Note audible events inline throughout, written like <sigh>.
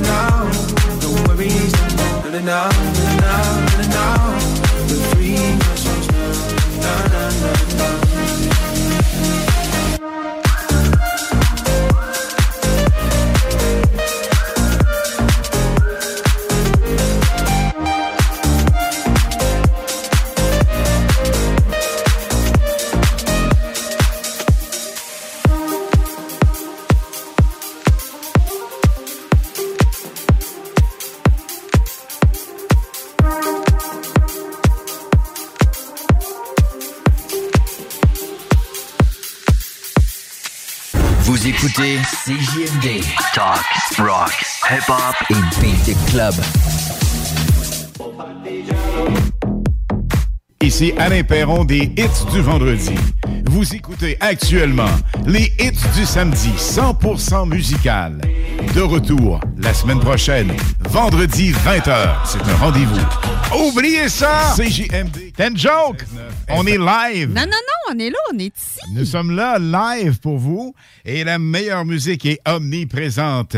no, no, no worries, no, no, no, no, no, no, no, no, no, no, écoutez CJMD. Talk, rock, hip-hop et beat club. Ici Alain Perron des hits du vendredi. Vous écoutez actuellement les hits du samedi 100% musical. De retour la semaine prochaine, vendredi 20h. C'est un rendez-vous. Oubliez ça! CJMD. Ten joke! On est live. Non, non, non, on est là, on est ici. Nous sommes là live pour vous et la meilleure musique est omniprésente.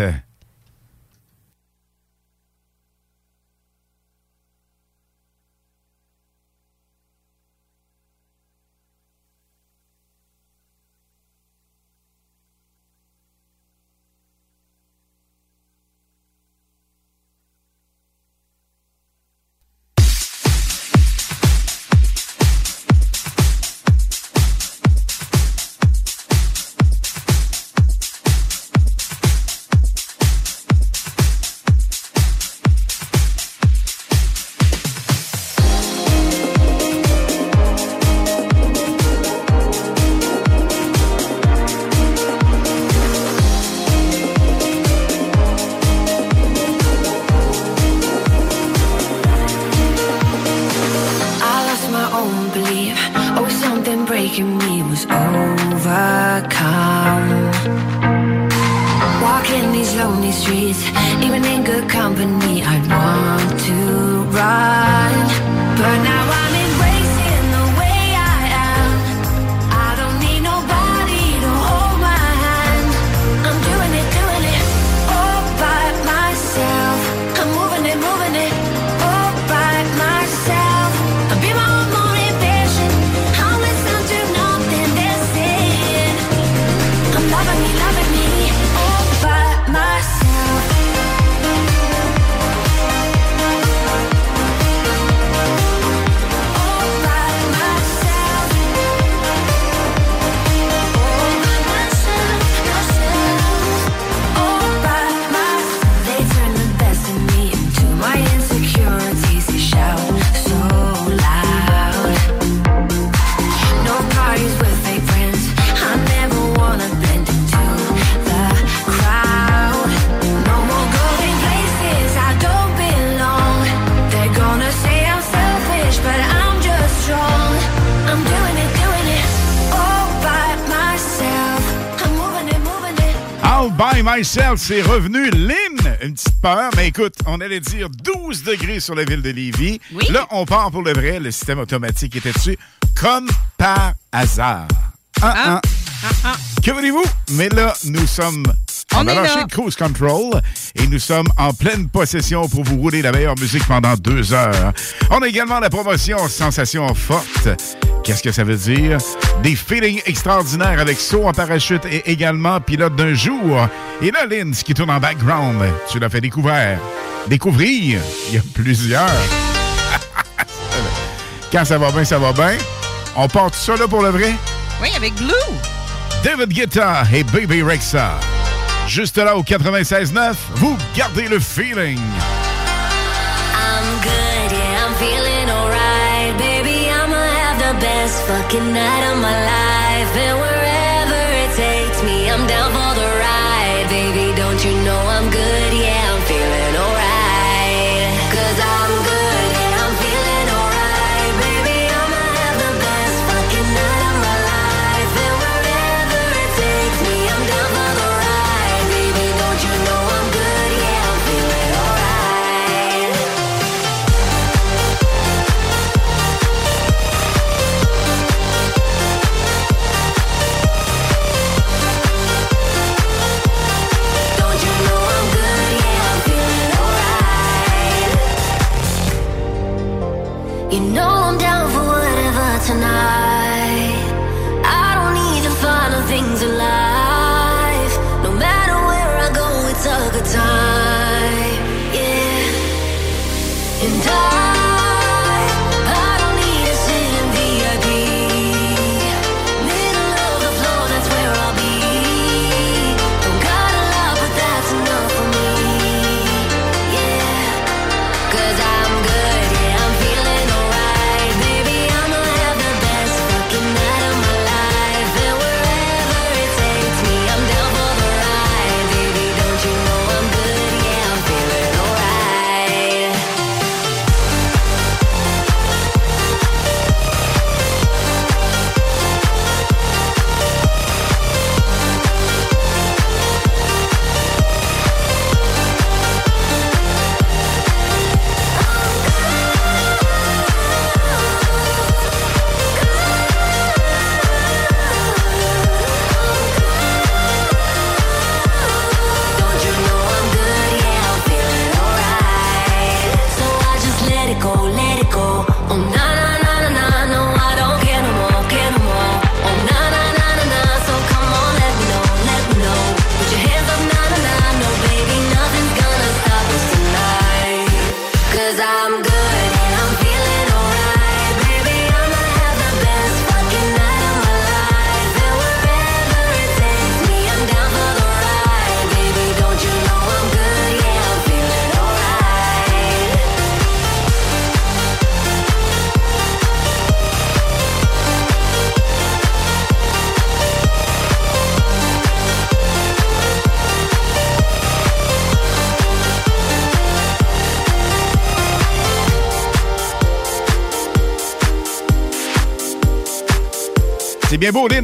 C'est revenu. Lynn, une petite peur, mais écoute, on allait dire 12 degrés sur la ville de Lévis. Oui. Là, on part pour le vrai. Le système automatique était dessus, comme par hasard. Ah, Ah. ah. Que voulez-vous? Mais là, nous sommes. On a est lâché cruise control et nous sommes en pleine possession pour vous rouler la meilleure musique pendant deux heures. On a également la promotion Sensation Forte. Qu'est-ce que ça veut dire? Des feelings extraordinaires avec saut en parachute et également pilote d'un jour. Et là, Lynn, ce qui tourne en background, tu l'as fait découvrir. Découvrir, il y a plusieurs. <laughs> Quand ça va bien, ça va bien. On part tout ça là pour le vrai? Oui, avec Blue. David Guetta et Baby Rexa. Juste là au 96.9, vous gardez le feeling. Fucking night of my life. And wherever it takes me, I'm down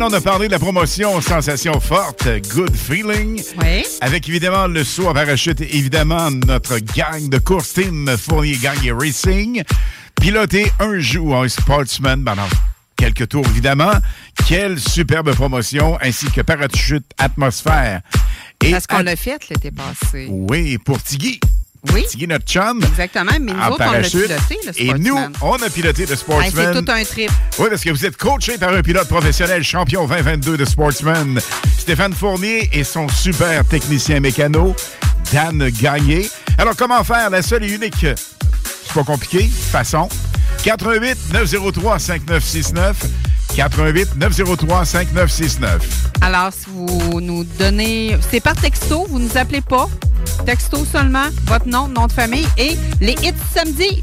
On a parlé de la promotion Sensation Forte, Good Feeling. Oui. Avec évidemment le saut en parachute, évidemment notre gang de course team Fournier Gang et Racing. Piloter un jour un sportsman pendant quelques tours, évidemment. Quelle superbe promotion, ainsi que parachute atmosphère. Et Parce qu'on à- l'a fait l'été passé. Oui, pour Tiggy. Oui. Notre chum. Exactement, mais nous on parachute. piloté, le Et nous, Sportsman. on a piloté le Sportsman. c'est tout un trip. Oui, parce que vous êtes coaché par un pilote professionnel champion 2022 de Sportsman, Stéphane Fournier et son super technicien mécano, Dan Gagné. Alors, comment faire? La seule et unique, c'est pas compliqué, façon? 88 903 5969. 88 903 5969. Alors, si vous nous donnez... C'est par texto, vous nous appelez pas. Texto seulement, votre nom, nom de famille et les hits samedi.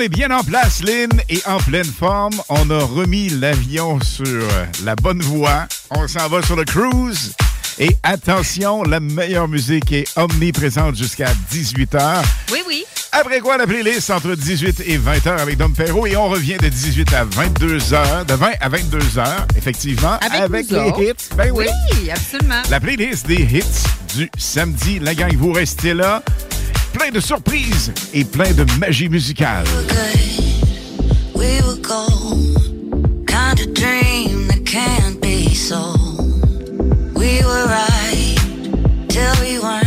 On est bien en place, Lynn, et en pleine forme. On a remis l'avion sur la bonne voie. On s'en va sur le cruise. Et attention, la meilleure musique est omniprésente jusqu'à 18h. Oui, oui. Après quoi, la playlist entre 18 et 20h avec Dom Perrault. Et on revient de 18 à 22h, de 20 à 22h, effectivement, avec, les hits. Ben oui, absolument. La playlist des hits du samedi. La gang, vous restez là. plein de surprises et plein de magie musicale. We were right till we weren't.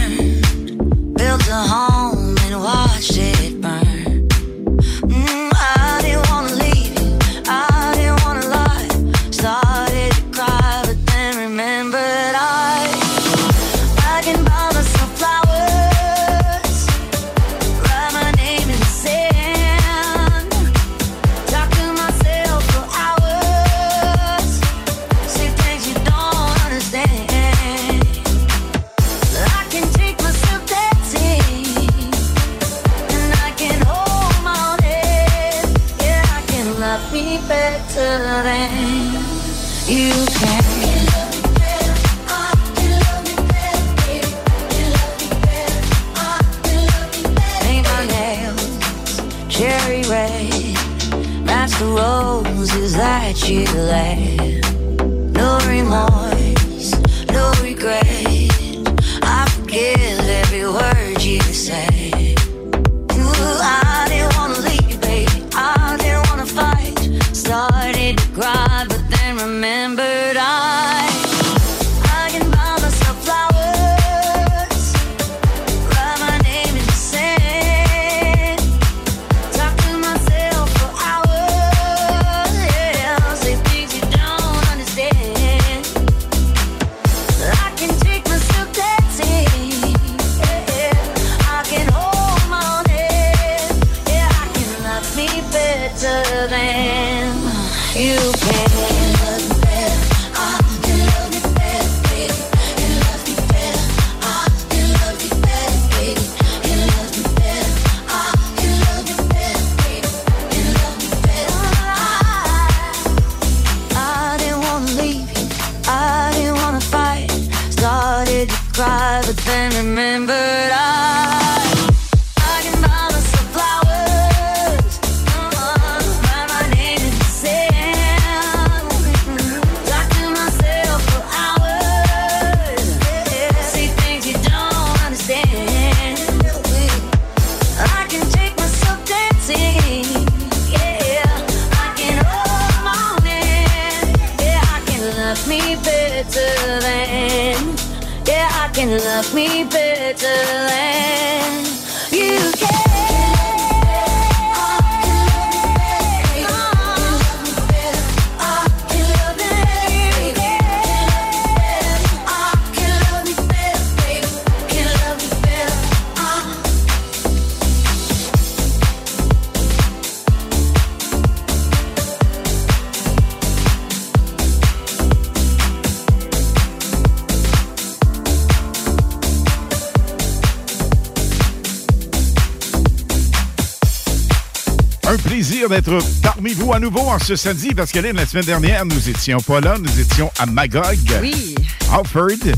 Plaisir d'être parmi vous à nouveau en ce samedi parce que la semaine dernière, nous étions pas là, nous étions à Magog, Oui. Hartford,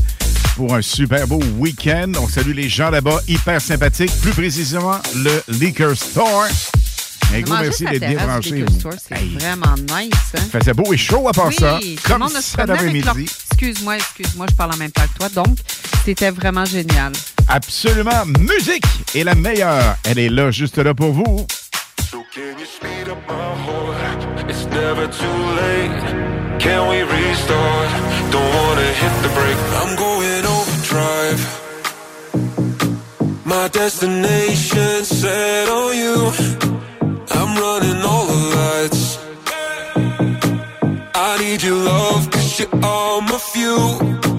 pour un super beau week-end. On salue les gens là-bas, hyper sympathiques, plus précisément le Liquor Store. Un gros merci d'être bien Store, C'est Hey, vraiment nice. Hein? Il faisait beau et chaud à part oui, ça, comme ça d'après-midi. Excuse-moi, excuse-moi, je parle en même temps que toi. Donc, c'était vraiment génial. Absolument, musique est la meilleure. Elle est là, juste là pour vous. Can you speed up my heart? It's never too late. Can we restart? Don't wanna hit the brake. I'm going overdrive. My destination set on you. I'm running all the lights. I need your love, cause you're all my fuel.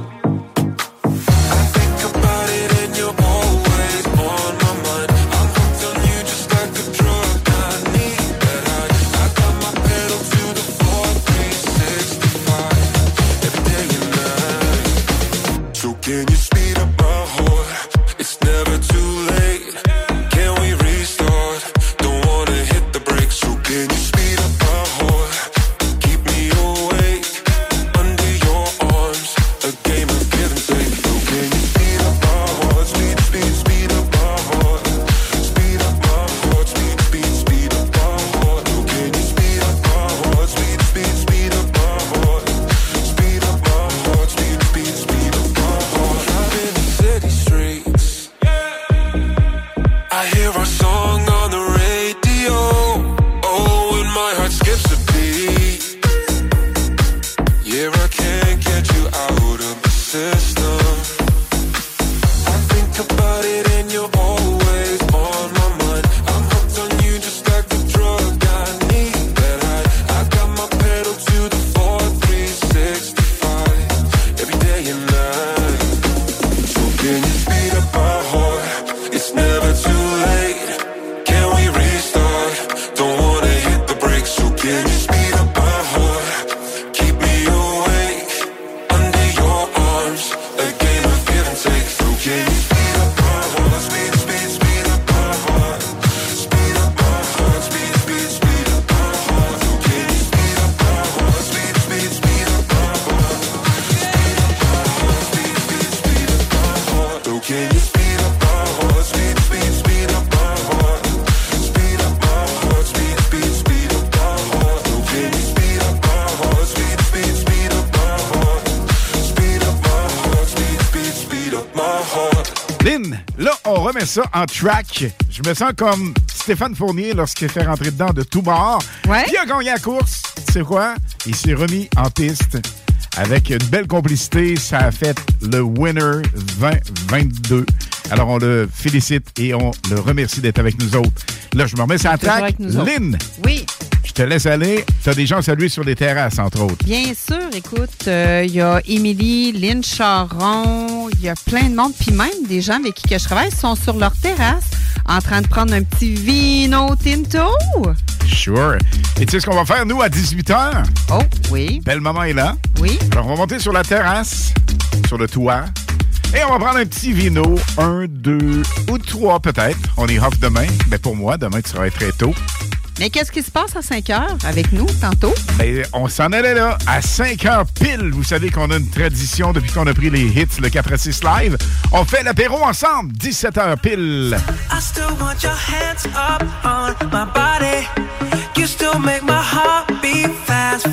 Ça en track. Je me sens comme Stéphane Fournier lorsqu'il fait rentrer dedans de tout bord. Ouais. Il a gagné la course. Tu sais quoi? Il s'est remis en piste avec une belle complicité. Ça a fait le winner 2022. Alors, on le félicite et on le remercie d'être avec nous autres. Là, je me remets sur la track. Lynn, Oui. je te laisse aller. Tu as des gens à saluer sur des terrasses, entre autres. Bien sûr, écoute, euh, il y a Émilie, Lynn Charon, il y a plein de monde, puis même des gens avec qui que je travaille sont sur leur terrasse en train de prendre un petit vino tinto. Sure. Et tu sais ce qu'on va faire, nous, à 18h? Oh, oui, Belle maman est là. oui. Alors, on va monter sur la terrasse, sur le toit, et on va prendre un petit vino, un, deux ou trois peut-être. On est off demain. Mais pour moi, demain, tu seras très tôt. Mais qu'est-ce qui se passe à 5 heures avec nous tantôt? Mais on s'en allait là, à 5 heures pile. Vous savez qu'on a une tradition depuis qu'on a pris les hits, le 4 à 6 live. On fait l'apéro ensemble, 17 heures pile. I still want your hands up on my body. You still make my heart beat fast.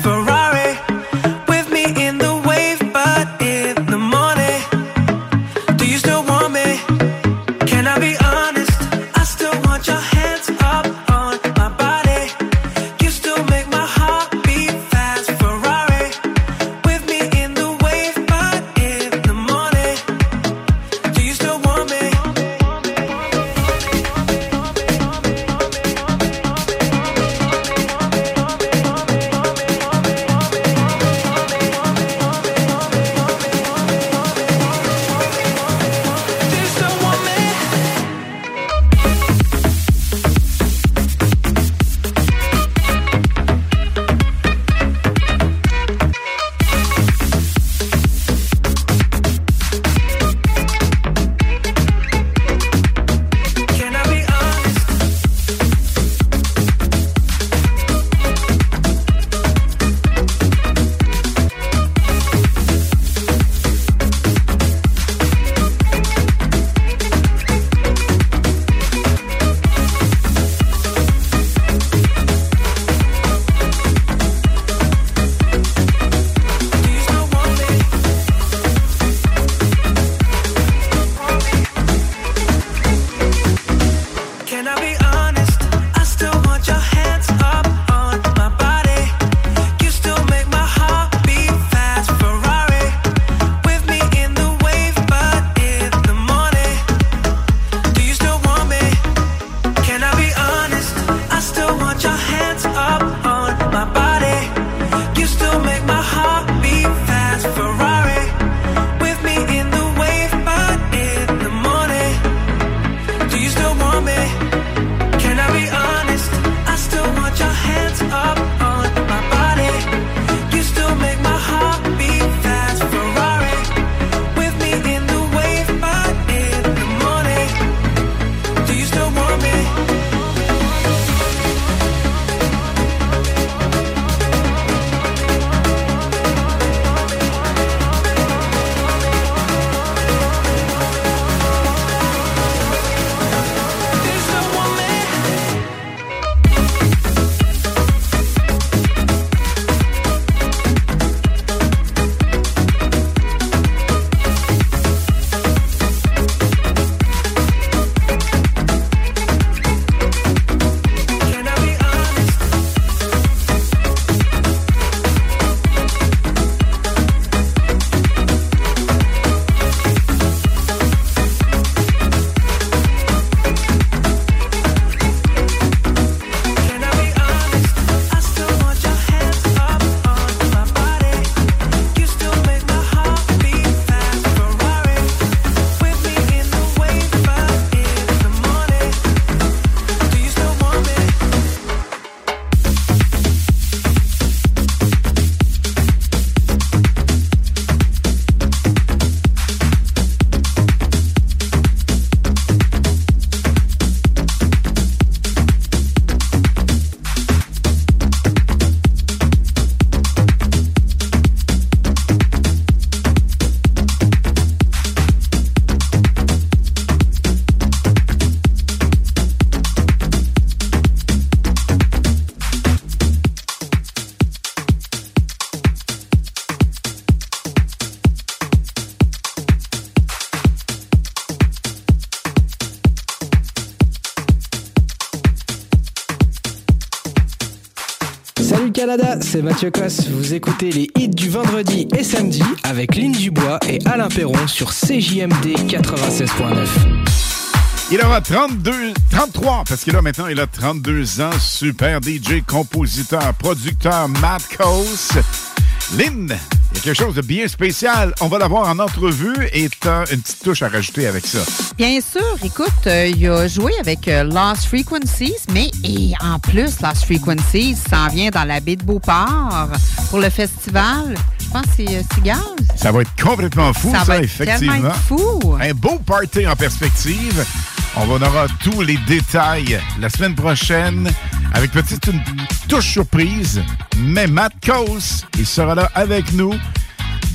C'est Mathieu Cosse. Vous écoutez les hits du vendredi et samedi avec Lynn Dubois et Alain Perron sur CJMD 96.9. Il aura 32, 33, parce que là, maintenant, il a 32 ans. Super DJ, compositeur, producteur, Matt Coase. Lynn, a quelque chose de bien spécial. On va l'avoir en entrevue et t'as une petite touche à rajouter avec ça. Bien sûr, écoute, euh, il a joué avec euh, Lost Frequencies, mais et en plus, Lost Frequencies s'en vient dans la baie de Beauport pour le festival. Je pense que c'est euh. Ça va être complètement fou, ça, Ça va être effectivement. être fou. Un beau party en perspective. On en aura tous les détails la semaine prochaine avec peut-être une touche surprise. Mais Matt Coase, il sera là avec nous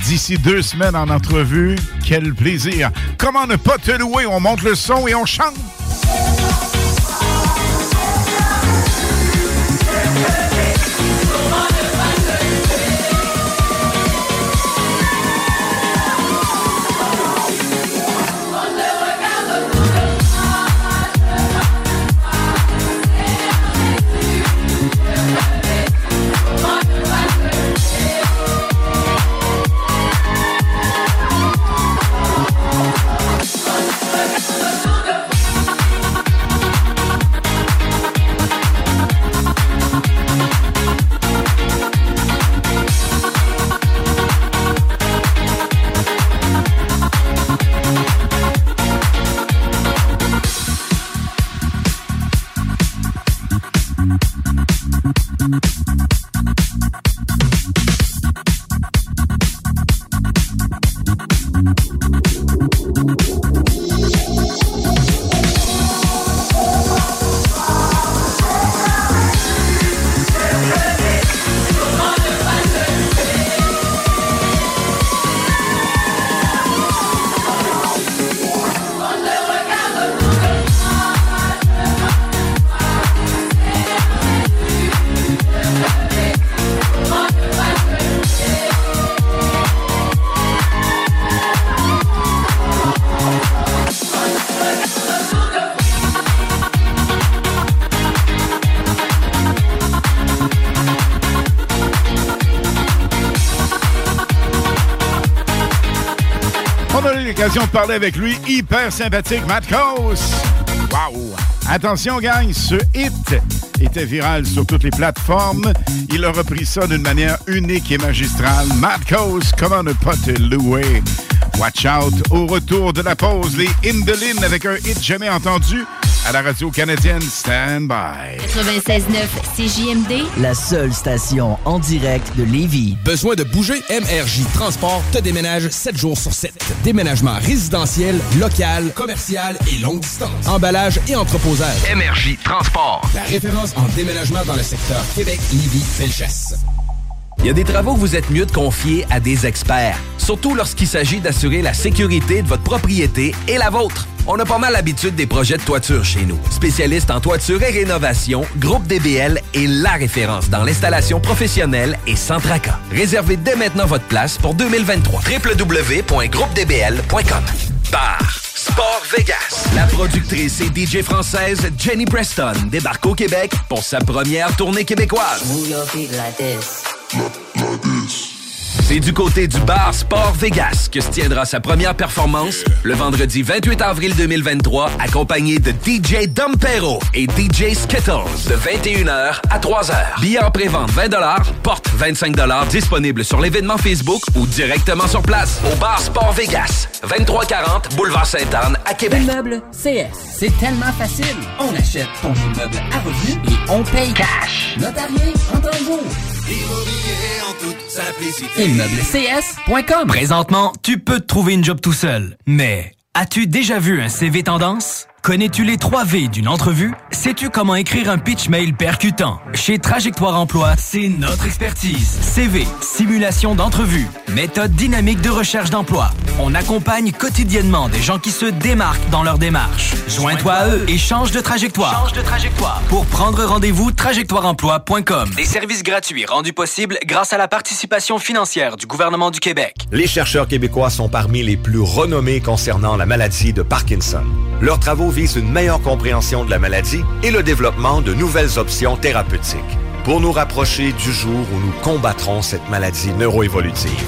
d'ici deux semaines en entrevue. Quel plaisir. Comment ne pas te louer? On monte le son et on chante. L'occasion de parler avec lui. Hyper sympathique, Matt Coase. Wow! Attention, gang, ce hit était viral sur toutes les plateformes. Il a repris ça d'une manière unique et magistrale. Matt Coase, comment ne pas te louer? Watch out! Au retour de la pause, les Indolines avec un hit jamais entendu à la radio canadienne Stand By. 96.9 CJMD. La seule station en direct de Lévis. Besoin de bouger? MRJ Transport te déménage 7 jours sur 7. Déménagement résidentiel, local, commercial et longue distance. Emballage et entreposage. MRJ Transport. La référence en déménagement dans le secteur Québec-Lévis-Felchasse. Il y a des travaux que vous êtes mieux de confier à des experts, surtout lorsqu'il s'agit d'assurer la sécurité de votre propriété et la vôtre. On a pas mal l'habitude des projets de toiture chez nous. Spécialiste en toiture et rénovation, Groupe DBL est la référence dans l'installation professionnelle et sans tracas. Réservez dès maintenant votre place pour 2023. www.groupedbl.com Bar Sport Vegas. La productrice et DJ française Jenny Preston débarque au Québec pour sa première tournée québécoise. C'est du côté du bar Sport Vegas que se tiendra sa première performance le vendredi 28 avril 2023, accompagné de DJ Dompero et DJ Skittles de 21h à 3h. Billets en pré-vente 20 porte 25 disponible sur l'événement Facebook ou directement sur place au bar Sport Vegas, 2340 Boulevard Sainte-Anne à Québec. Immeuble CS, c'est tellement facile. On achète ton immeuble à revenu et on paye cash. Notarié en temps de jour. Immobilier en toute simplicité. ImmeubleCS.com Présentement, tu peux te trouver une job tout seul. Mais as-tu déjà vu un CV tendance? Connais-tu les 3 V d'une entrevue? Sais-tu comment écrire un pitch mail percutant? Chez Trajectoire Emploi, c'est notre expertise. CV, simulation d'entrevue, méthode dynamique de recherche d'emploi. On accompagne quotidiennement des gens qui se démarquent dans leur démarche. Joins-toi à eux et change de trajectoire. Change de trajectoire. Pour prendre rendez-vous, trajectoireemploi.com. Des services gratuits rendus possibles grâce à la participation financière du gouvernement du Québec. Les chercheurs québécois sont parmi les plus renommés concernant la maladie de Parkinson. Leurs travaux visent une meilleure compréhension de la maladie et le développement de nouvelles options thérapeutiques. Pour nous rapprocher du jour où nous combattrons cette maladie neuroévolutive.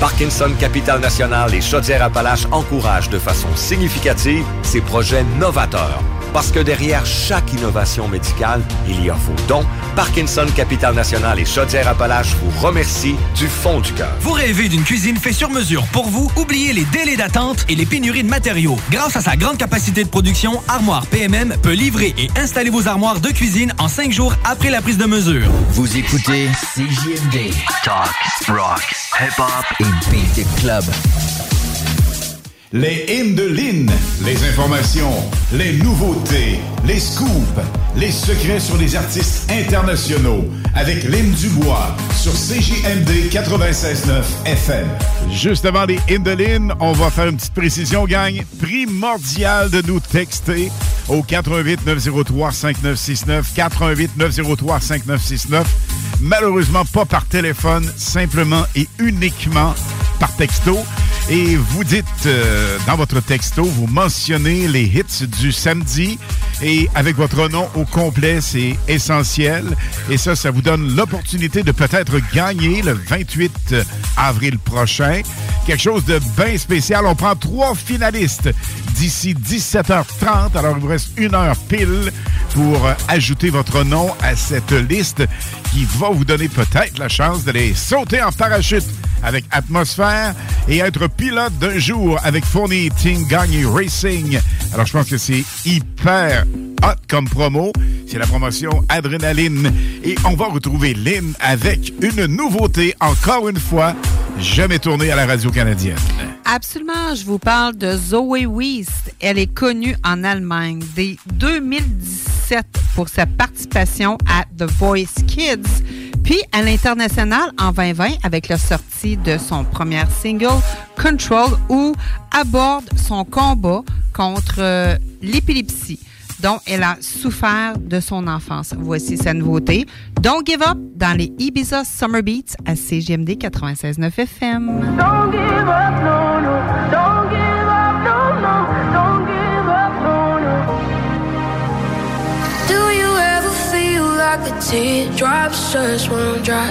Parkinson Capital National et Chaudière-Appalaches encouragent de façon significative ces projets novateurs. Parce que derrière chaque innovation médicale, il y a vos dons. Parkinson Capital National et Chaudière-Appalaches vous remercient du fond du cœur. Vous rêvez d'une cuisine faite sur mesure pour vous? Oubliez les délais d'attente et les pénuries de matériaux. Grâce à sa grande capacité de production, Armoire PMM peut livrer et installer vos armoires de cuisine en cinq jours après la prise de mesure. Vous écoutez CJMD. Talk, rock, hip-hop et beat club. Les hymnes de les informations, les nouveautés, les scoops, les secrets sur les artistes internationaux avec Lynn Dubois sur CJMD 96.9 FM. Juste avant les hymnes on va faire une petite précision, gang. Primordial de nous texter au 88 903 5969 88 903 5969. Malheureusement pas par téléphone, simplement et uniquement par texto. Et vous dites euh, dans votre texto, vous mentionnez les hits du samedi et avec votre nom au complet, c'est essentiel. Et ça, ça vous donne l'opportunité de peut-être gagner le 28 avril prochain. Quelque chose de bien spécial. On prend trois finalistes d'ici 17h30. Alors, il vous reste une heure pile pour euh, ajouter votre nom à cette liste qui va vous donner peut-être la chance d'aller sauter en parachute avec Atmosphère et être pilote d'un jour avec Fournier Team Gagné Racing. Alors, je pense que c'est hyper hot comme promo. C'est la promotion Adrénaline. Et on va retrouver Lynn avec une nouveauté, encore une fois, jamais tournée à la radio canadienne. Absolument, je vous parle de Zoe Weist. Elle est connue en Allemagne dès 2017 pour sa participation à The Voice Kids, puis à l'international en 2020 avec la sortie de son premier single Control où aborde son combat contre euh, l'épilepsie dont elle a souffert de son enfance. Voici sa nouveauté. Don't Give Up dans les Ibiza Summer Beats à CGMD 96.9 FM. Don't give up, no. Teardrops just won't dry?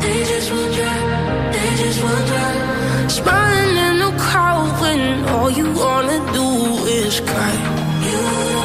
They just won't dry, they just won't dry. Smiling in the crowd when all you wanna do is cry. You wanna cry, you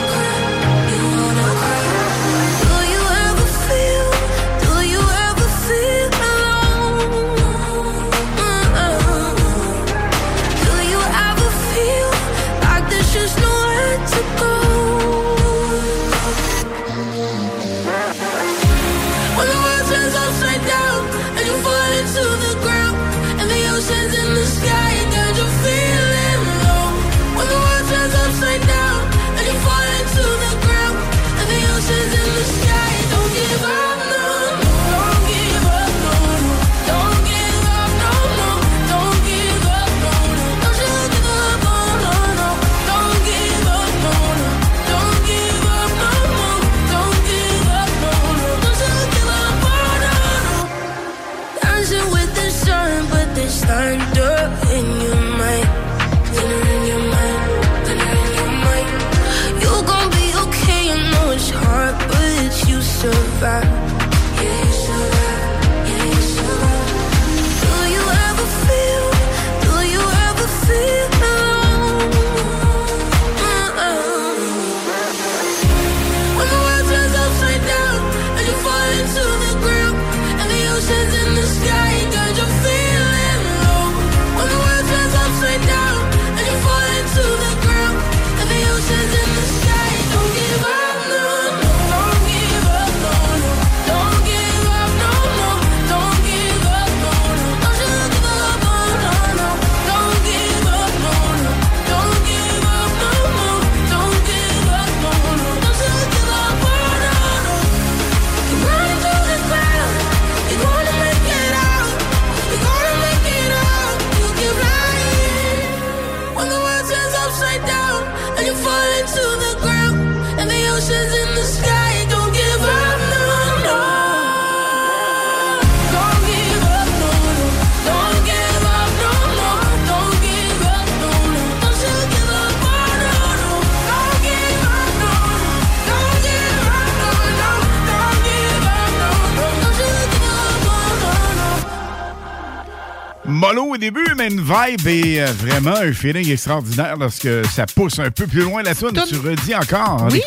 au début, mais une vibe et euh, vraiment un feeling extraordinaire lorsque ça pousse un peu plus loin la tune. Tu redis encore. Oui,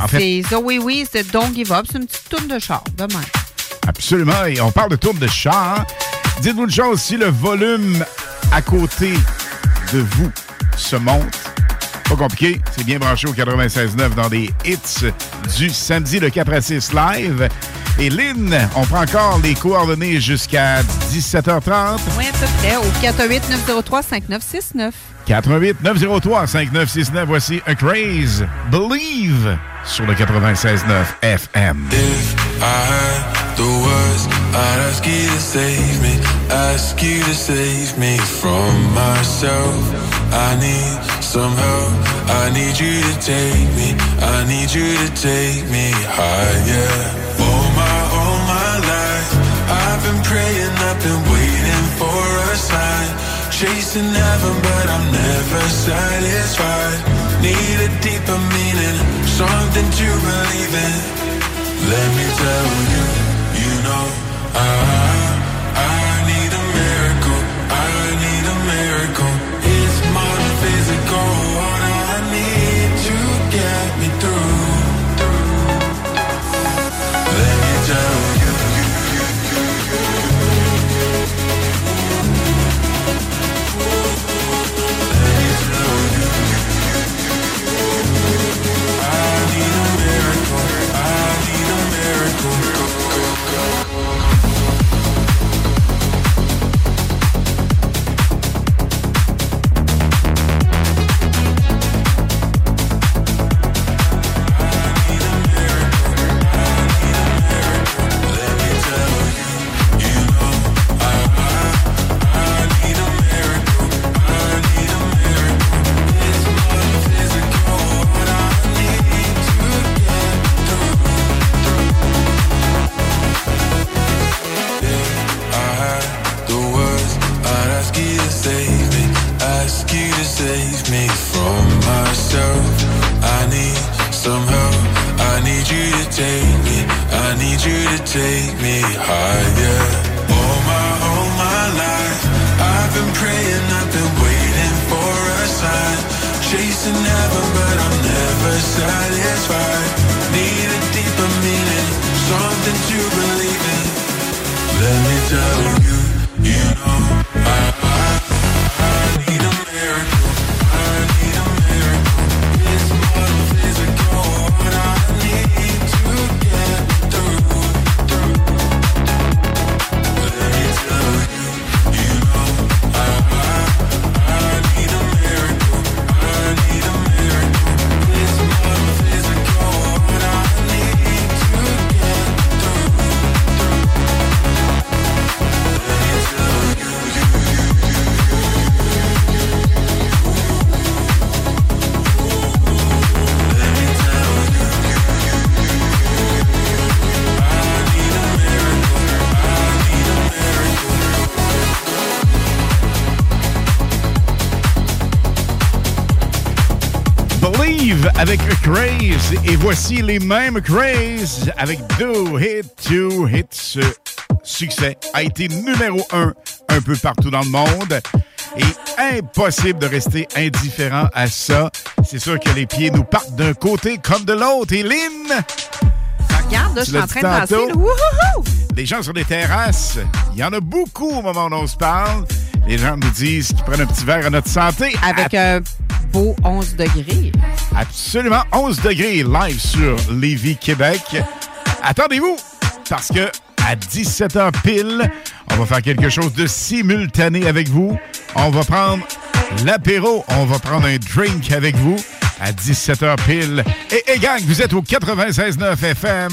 en fait, c'est Zoe Wees de Don't Give Up. C'est une petite tourne de char, de même. Absolument. Et on parle de tourne de char. Dites-vous une chose, si le volume à côté de vous se monte, pas compliqué, c'est bien branché au 96.9 dans les hits du samedi le 4 à 6 live. Et Lynn, on prend encore les coordonnées jusqu'à 17h30. Oui, à peu près, au 418-903-5969. 88 903 5969. Voici A Craze Believe sur le 96.9 FM. I had the words, I'd ask you to save me, ask you to save me from myself. I need some help, I need you to take me, I need you to take me higher. Praying, I've been waiting for a sign. Chasing heaven, but I'm never satisfied. Need a deeper meaning, something to believe in. Let me tell you, you know, I, Et voici les mêmes Craze avec Do Hit to Hit. Ce succès a été numéro un un peu partout dans le monde. Et impossible de rester indifférent à ça. C'est sûr que les pieds nous partent d'un côté comme de l'autre. Et Lynn, Regarde, là, je suis en train de danser. tantôt. là. Wouhouhou! les gens sur des terrasses, il y en a beaucoup au moment où on se parle. Les gens nous disent qu'ils prennent un petit verre à notre santé. Avec un beau 11 degrés. Absolument 11 degrés live sur Lévis, Québec. Attendez-vous, parce que à 17h pile, on va faire quelque chose de simultané avec vous. On va prendre l'apéro, on va prendre un drink avec vous à 17h pile. Et, et gang, vous êtes au 96.9 FM.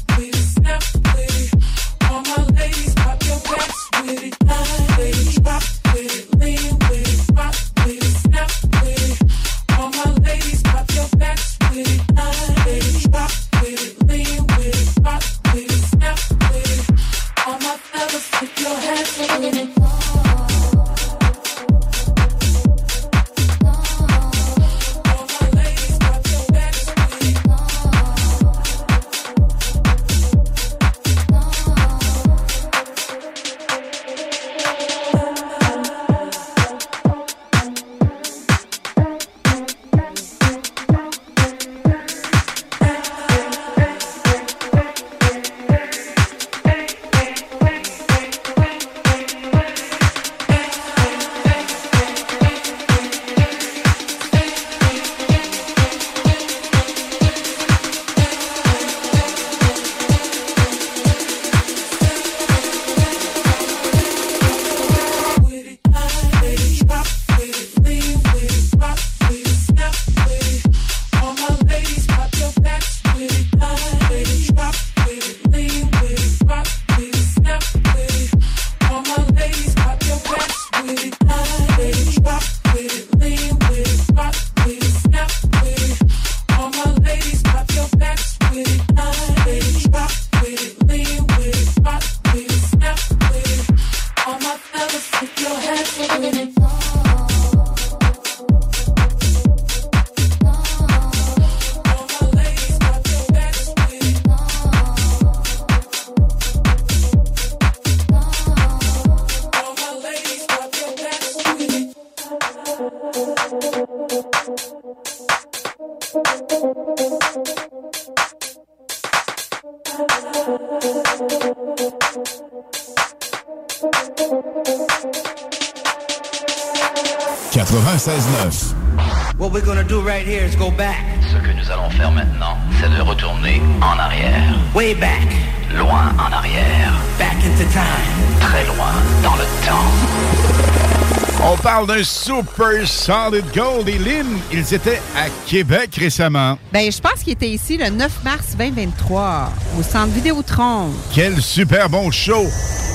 Super Solid Gold. Et Lynn, ils étaient à Québec récemment. Ben, je pense qu'il était ici le 9 mars 2023 au centre Vidéotron. Quel super bon show!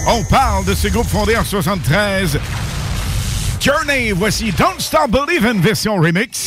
On parle de ce groupe fondé en 73. Journey, voici Don't Stop Believin' version remix.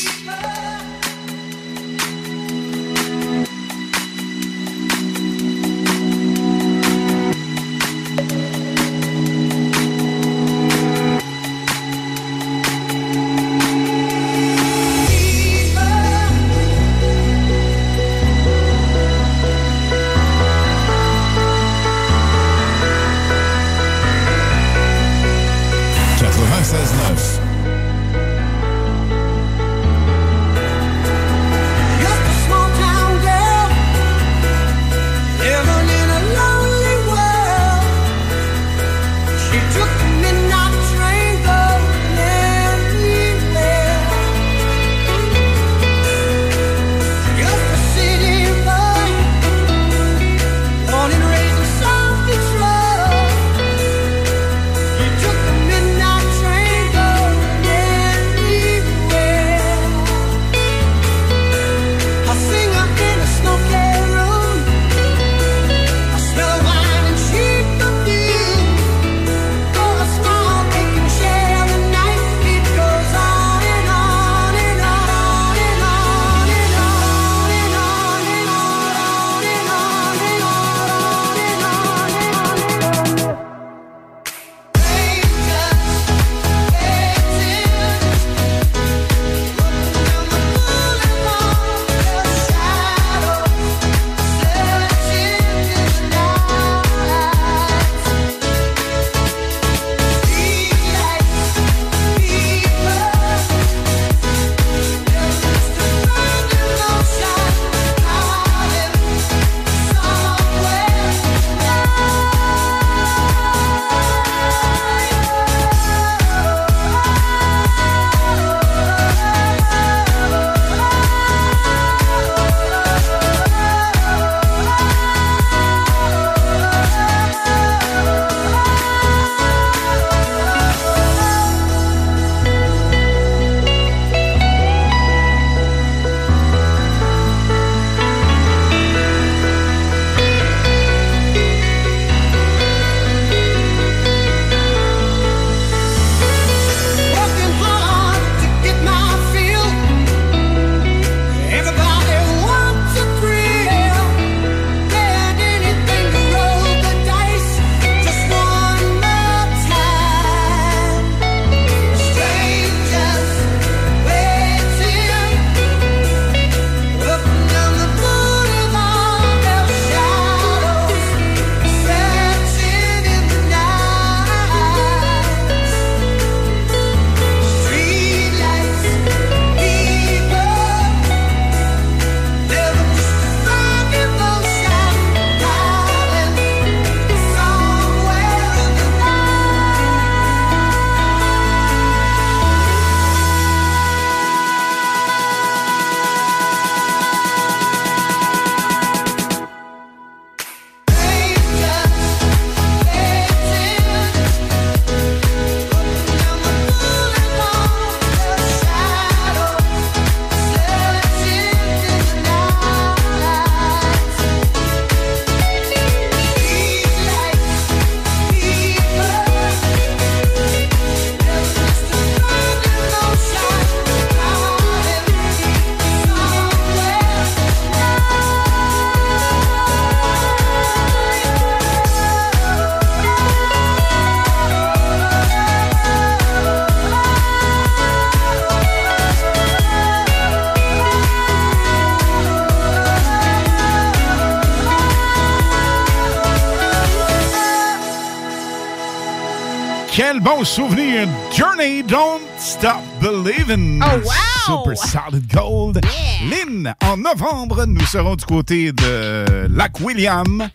Souvenir! Journey, don't stop believing. Oh, wow! Super solid gold. Lynn, en novembre, nous serons du côté de Lac William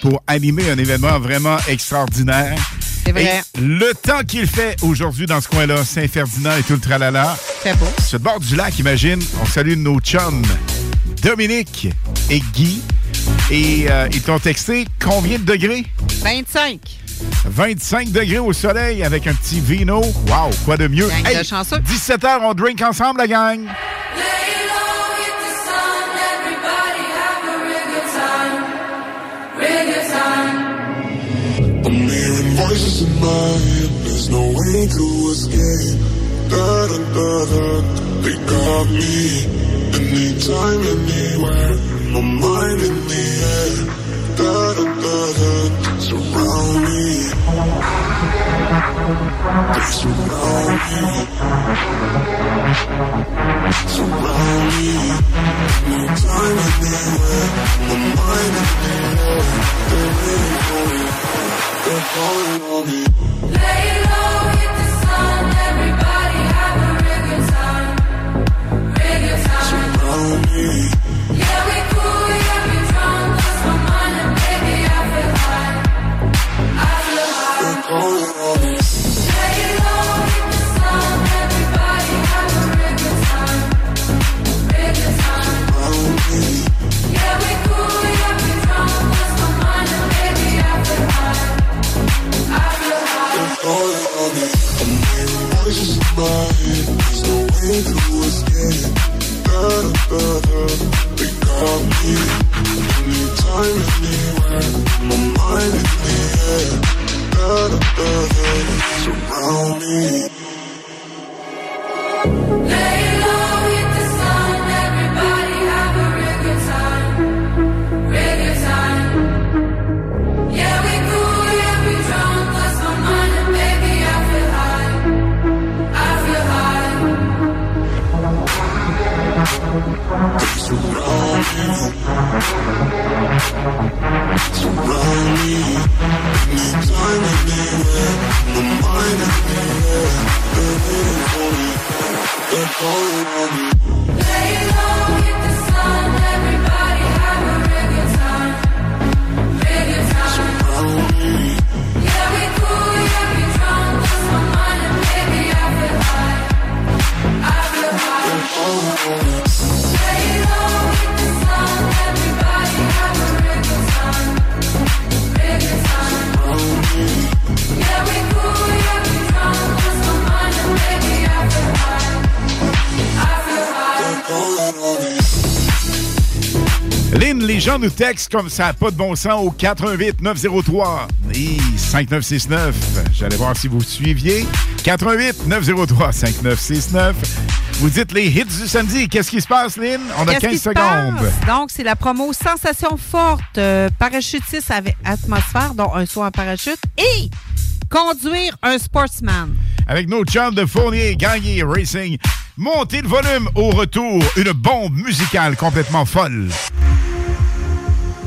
pour animer un événement vraiment extraordinaire. C'est vrai. Et le temps qu'il fait aujourd'hui dans ce coin-là, Saint-Ferdinand et tout le tralala. C'est beau. Sur le bord du lac, imagine, on salue nos chums Dominique et Guy. Et euh, ils t'ont texté combien de degrés? 25. 25 degrés au soleil avec un petit vino. Wow, quoi de mieux? Gang de chanceux. 17h, on drink ensemble, la gang. I'm hearing voices in my head, there's no way to escape. Da da da da, they got me. Anytime, anywhere, Nous textent comme ça, pas de bon sens, au 88 903 et 5969. J'allais voir si vous suiviez. 88 903 5969. Vous dites les hits du samedi. Qu'est-ce qui se passe, Lynn? On a Qu'est-ce 15 qui se secondes. passe? Donc, c'est la promo Sensation forte, euh, parachutiste avec atmosphère, dont un saut en parachute, et conduire un sportsman. Avec nos chums de Fournier, Gagné Racing. Montez le volume au retour. Une bombe musicale complètement folle.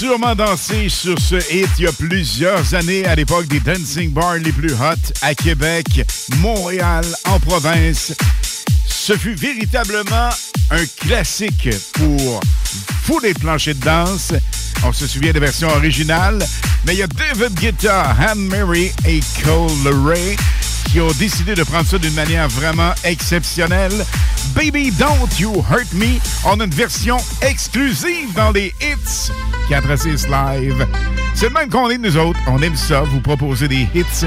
sûrement dansé sur ce hit il y a plusieurs années à l'époque des dancing bars les plus hot à Québec, Montréal, en province. Ce fut véritablement un classique pour fouler de plancher de danse. On se souvient des versions originales, mais il y a David Guetta, Anne Mary et Cole LeRae qui ont décidé de prendre ça d'une manière vraiment exceptionnelle. Baby Don't You Hurt Me, on a une version exclusive dans les hits 4-6 Live. C'est le même qu'on est nous autres. On aime ça, vous proposer des hits. I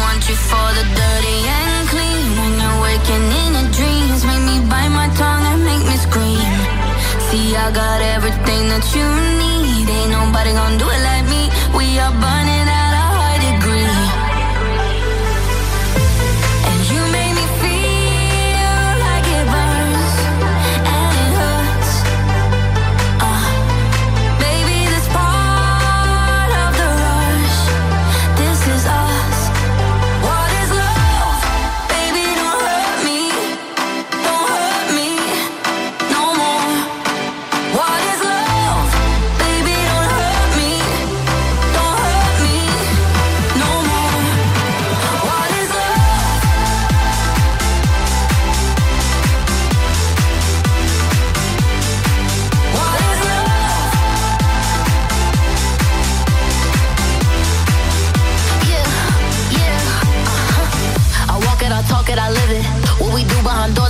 want you for the dirty and clean. When you're waking in your dreams, make me bite my tongue and make me scream. See, I got everything that you need. Ain't nobody gonna do it like me. We are burning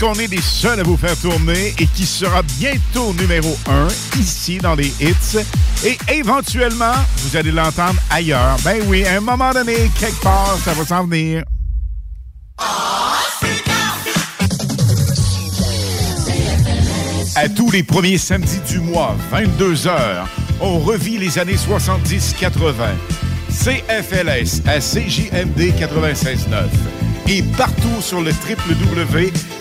qu'on est les seuls à vous faire tourner et qui sera bientôt numéro 1 ici dans les hits. Et éventuellement, vous allez l'entendre ailleurs. Ben oui, à un moment donné, quelque part, ça va s'en venir. À tous les premiers samedis du mois, 22h, on revit les années 70-80. CFLS à CJMD 96.9 et partout sur le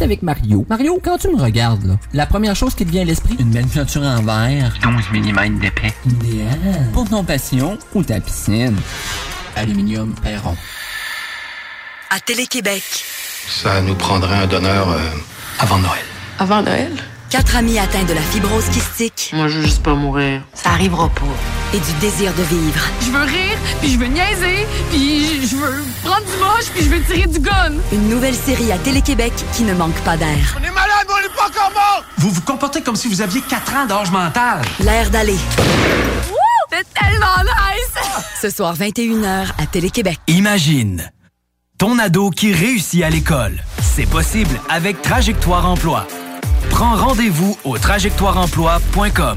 Avec Mario. Mario, quand tu me regardes, là, la première chose qui te vient à l'esprit, une belle peinture en verre. 12 mm d'épais. Idéal. Pour ton passion ou ta piscine. Aluminium Perron. À Télé-Québec. Ça nous prendrait un donneur euh, avant Noël. Avant Noël? Quatre amis atteints de la fibrose kystique. Moi, je veux juste pas mourir. Ça arrivera pas. Et du désir de vivre. Je veux rire, puis je veux niaiser, puis je veux prendre du moche, puis je veux tirer du gun. Une nouvelle série à Télé-Québec qui ne manque pas d'air. On est malade, on est pas encore mort! Vous vous comportez comme si vous aviez 4 ans d'âge mental. L'air d'aller. C'est tellement nice! Ce soir, 21h à Télé-Québec. Imagine ton ado qui réussit à l'école. C'est possible avec Trajectoire Emploi. Prends rendez-vous au trajectoireemploi.com.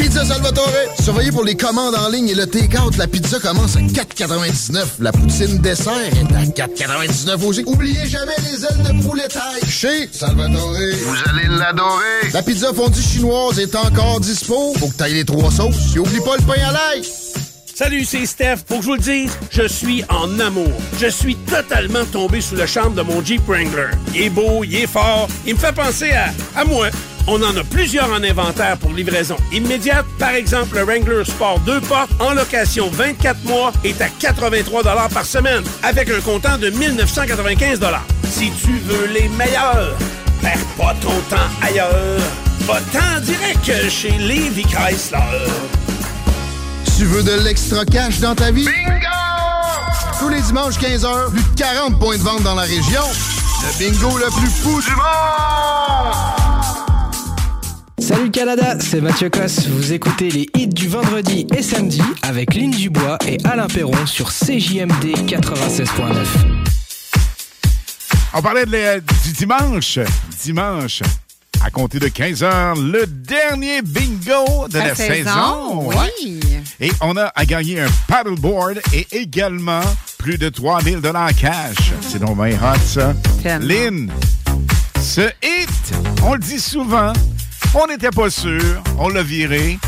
Pizza Salvatore. Surveillez pour les commandes en ligne et le take-out. La pizza commence à 4,99. La poutine dessert est à 4,99 aussi. Oubliez jamais les ailes de poulet taille. Chez Salvatore. Vous allez l'adorer. La pizza fondue chinoise est encore dispo. Faut que t'ailles les trois sauces. Et oublie pas le pain à l'ail. Salut, c'est Steph. Faut que je vous le dise, je suis en amour. Je suis totalement tombé sous le charme de mon Jeep Wrangler. Il est beau, il est fort, il me fait penser à, à moi. On en a plusieurs en inventaire pour livraison immédiate. Par exemple, le Wrangler Sport 2 portes en location 24 mois est à 83 par semaine avec un comptant de 1995 Si tu veux les meilleurs, perds pas ton temps ailleurs. Va-t'en direct chez Levi Chrysler. Tu veux de l'extra cash dans ta vie? Bingo! Tous les dimanches 15h, plus de 40 points de vente dans la région. Le bingo le plus fou du monde! Salut Canada, c'est Mathieu Cosse. Vous écoutez les hits du vendredi et samedi avec Lynn Dubois et Alain Perron sur CJMD 96.9. On parlait de la- du dimanche. Dimanche, à compter de 15 heures, le dernier bingo de la, La saison, oui. Ouais. Et on a à gagner un paddleboard et également plus de 3000 dollars cash. C'est donc bien hot, ça. Tellement. Lynn, ce hit, on le dit souvent, on n'était pas sûr, on l'a viré.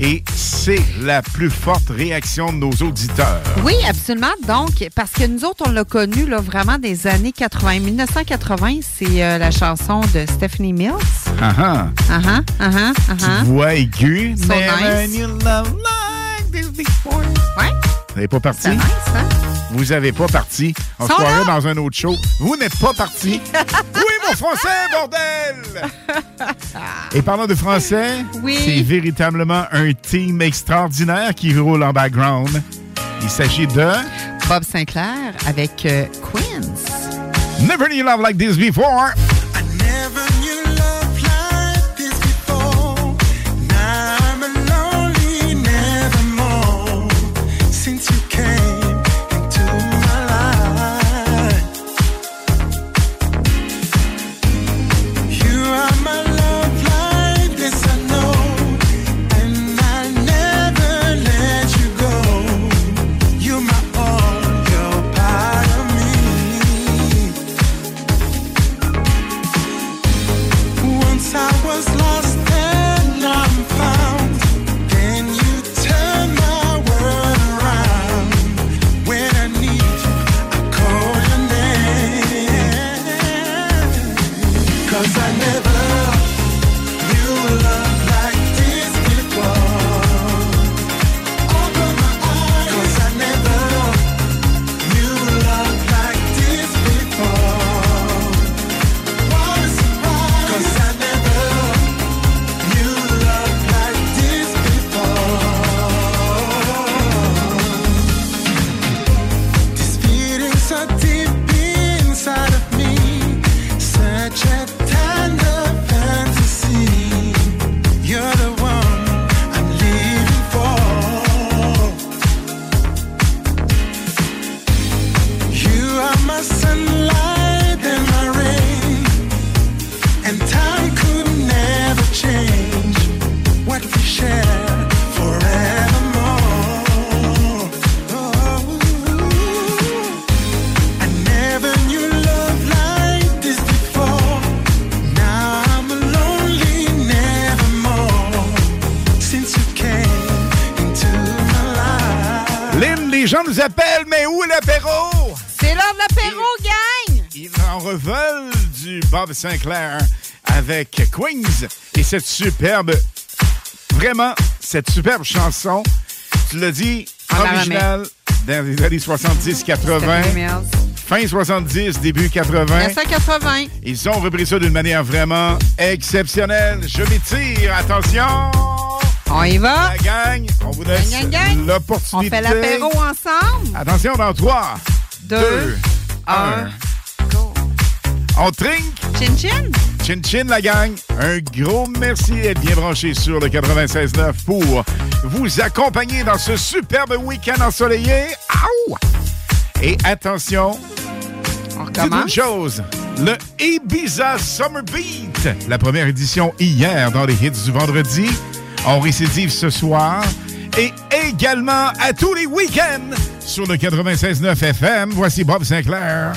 Et c'est la plus forte réaction de nos auditeurs. Oui, absolument. Donc, parce que nous autres, on l'a connu là, vraiment des années 80. 1980, c'est euh, la chanson de Stephanie Mills. Ah ah. Ah ah, ah ah, ah. Voix aiguë. So nice. Ouais. Vous n'avez pas parti? C'est nice, hein? Vous n'avez pas parti. On se croirait dans un autre show. Vous n'êtes pas parti. <laughs> oui, mon français, bordel! <laughs> Et parlant de français, Oui. c'est véritablement un team extraordinaire qui roule en background. Il s'agit de Bob Sinclair avec euh, Queens. Never Knew Love Like This Before. Now gens nous appellent, mais où l'apéro? C'est l'heure de l'apéro, gang! Ils en reveulent du Bob Sinclair avec Queens et cette superbe, vraiment, cette superbe chanson, tu l'as dit, En originale dans les années 70-80, Stephanie Mills. fin 70, début 80. 1980. Ils ont repris ça d'une manière vraiment exceptionnelle. Je m'étire, attention! On y va? La gang, on vous laisse l'opportunité. On fait l'apéro ensemble. Attention, dans 3, Deux, 2, 1. un, On trinque? Chin chin. Chin chin, la gang. Un gros merci d'être bien branché sur le 96.9 pour vous accompagner dans ce superbe week-end ensoleillé. Et attention, une recommence. chose. Le Ibiza Summer Beat, la première édition hier dans les hits du vendredi. On récidive ce soir. Et également à tous les week-ends sur le 96.9 FM. Voici Bob Sinclair.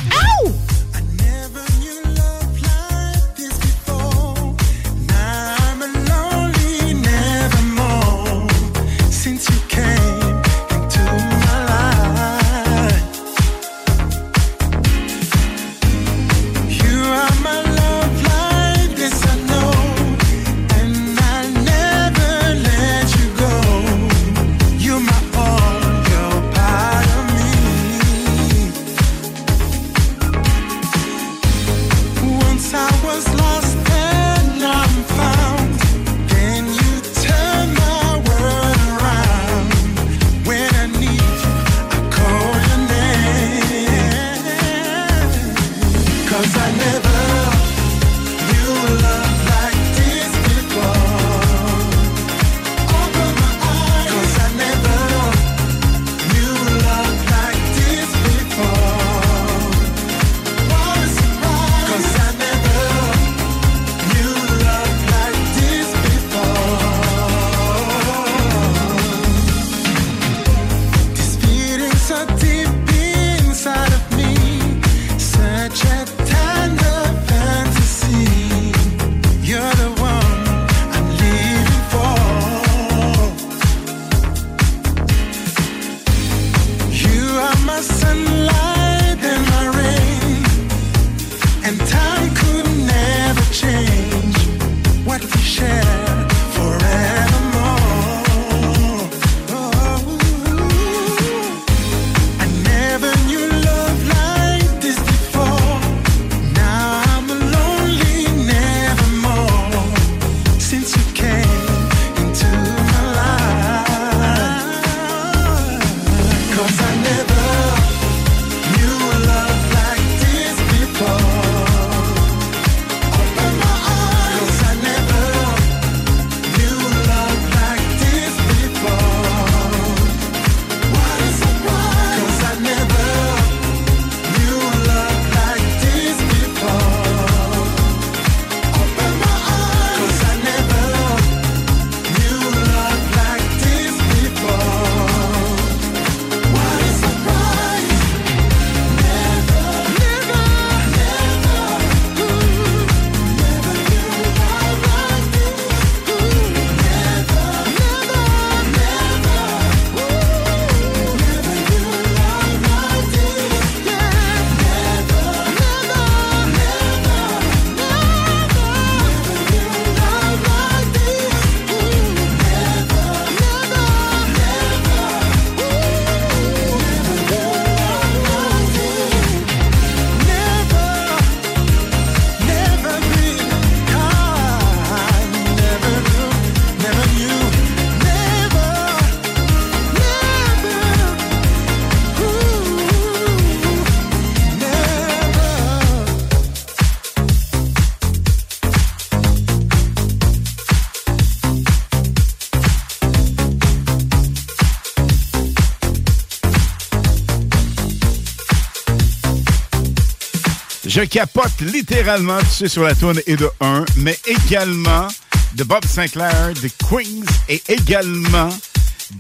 Je capote littéralement, tu sais, sur la tourne et de 1, mais également de Bob Sinclair, de Queens et également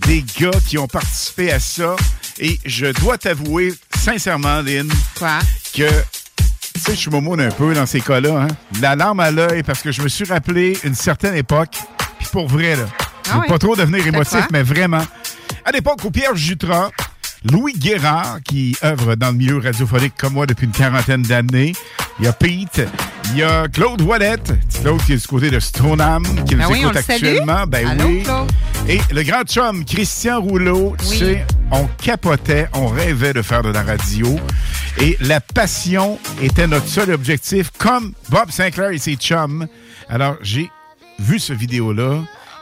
des gars qui ont participé à ça. Et je dois t'avouer, sincèrement, Lynn, que, tu sais, je suis momoune un peu dans ces cas-là, hein? La larme à l'œil parce que je me suis rappelé une certaine époque, puis pour vrai, là. Veux oui? pas trop devenir émotif, mais vraiment. À l'époque où Pierre Jutras, Louis Guérard, qui œuvre dans le milieu radiophonique comme moi depuis une quarantaine d'années. Il y a Pete. Il y a Claude Wallette, Claude qui est du côté de Stoneham, qui nous écoute actuellement. Ben oui. Et le grand chum, Christian Rouleau, tu sais, on capotait, on rêvait de faire de la radio. Et la passion était notre seul objectif, comme Bob Sinclair et ses chums. Alors, j'ai vu ce vidéo-là.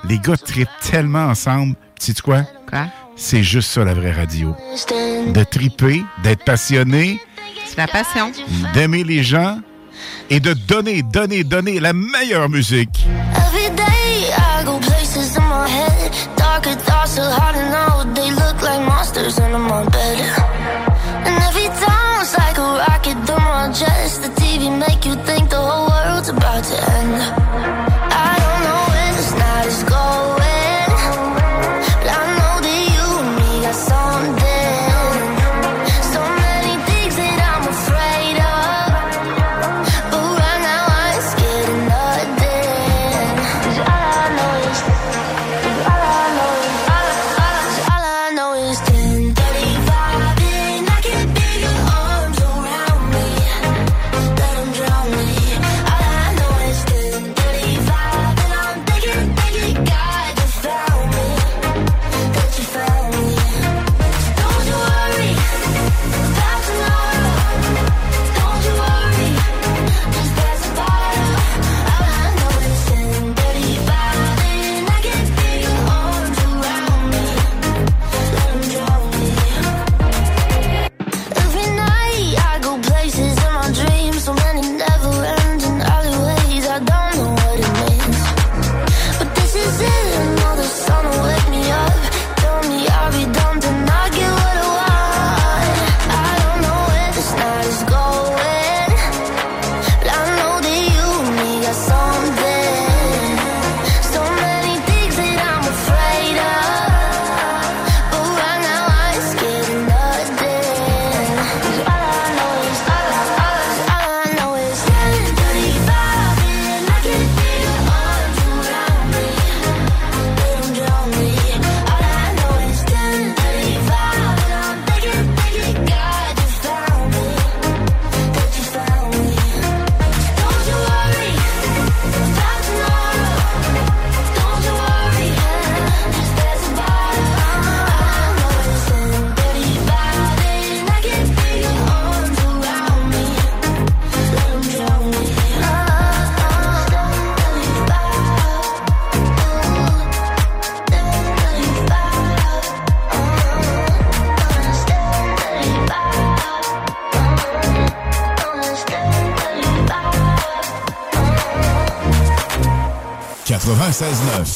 Les gars trippent tellement ensemble. Tu sais? Quoi? C'est juste ça, la vraie radio. De triper, d'être passionné. C'est la passion. D'aimer les gens et de donner, donner, donner la meilleure musique.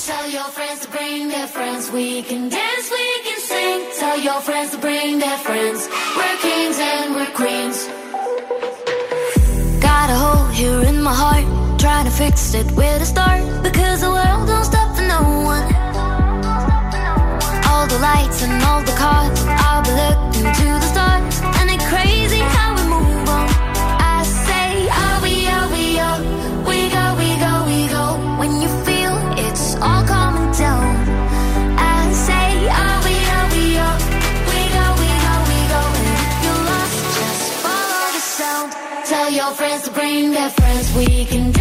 Tell your friends to bring their friends. We can dance, we can sing. Tell your friends to bring their friends. We're kings and we're queens. Got a hole here in my heart. Trying to fix it where to start. Because the world don't stop for no one. All the lights and all the cars. I'll be looking to the stars. friends we can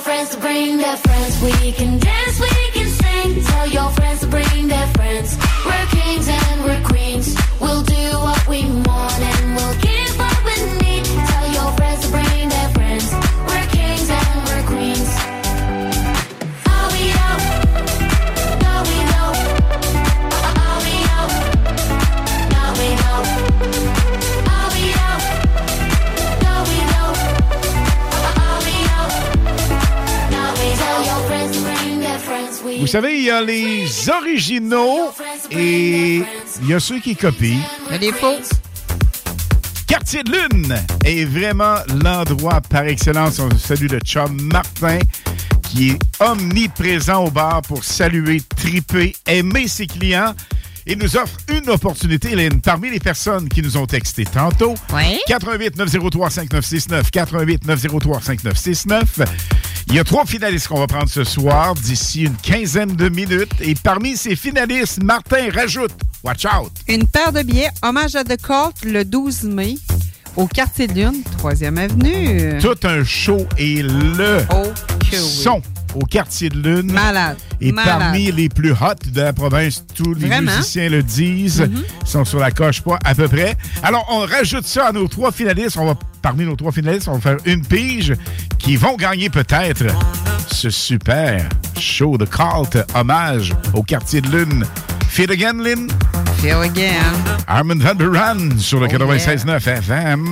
friends to bring their friends. We can dance, we can sing. Tell your friends. Savez, il y a les originaux et il y a ceux qui copient. Il y a des faux. Quartier de Lune est vraiment l'endroit par excellence. On salue le chum Martin qui est omniprésent au bar pour saluer, triper, aimer ses clients. Il nous offre une opportunité, Lynn, parmi les personnes qui nous ont texté tantôt. 88 903 5969, 88 903 5969. Il y a trois finalistes qu'on va prendre ce soir d'ici une quinzaine de minutes. Et parmi ces finalistes, Martin rajoute, watch out, Une paire de billets, hommage à The le 12 mai, au quartier de Lune, 3e Avenue. tout un show et le son au quartier de Lune. Malade. Et Malade. parmi les plus hot de la province, tous les Vraiment? musiciens le disent, Mhm. Ils sont sur la coche pas à peu près. Alors, on rajoute ça à nos trois finalistes. On va, parmi nos trois finalistes, on va faire une pige qui vont gagner peut-être ce super show de cult hommage au quartier de Lune. Feel again, Lynn? Feel again. Armin Van Buren sur le Oh, 96.9 FM.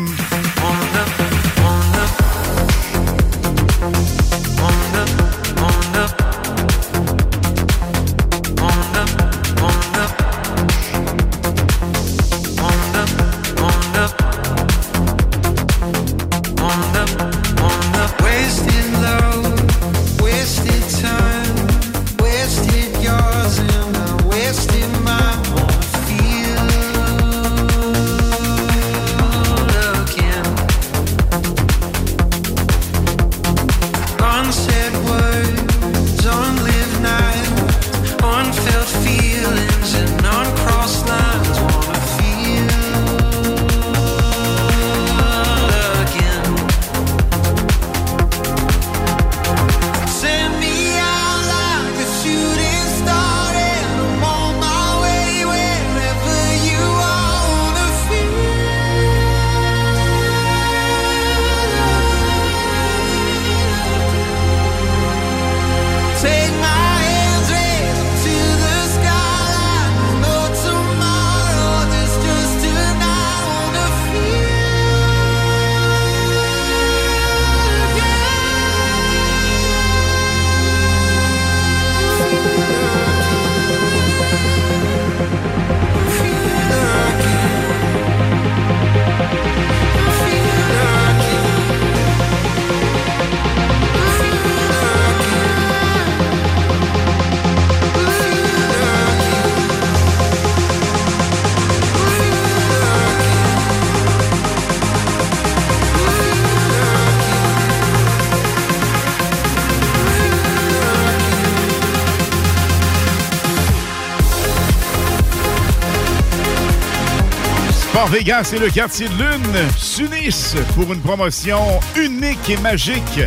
Vegas et le quartier de Lune s'unissent pour une promotion unique et magique.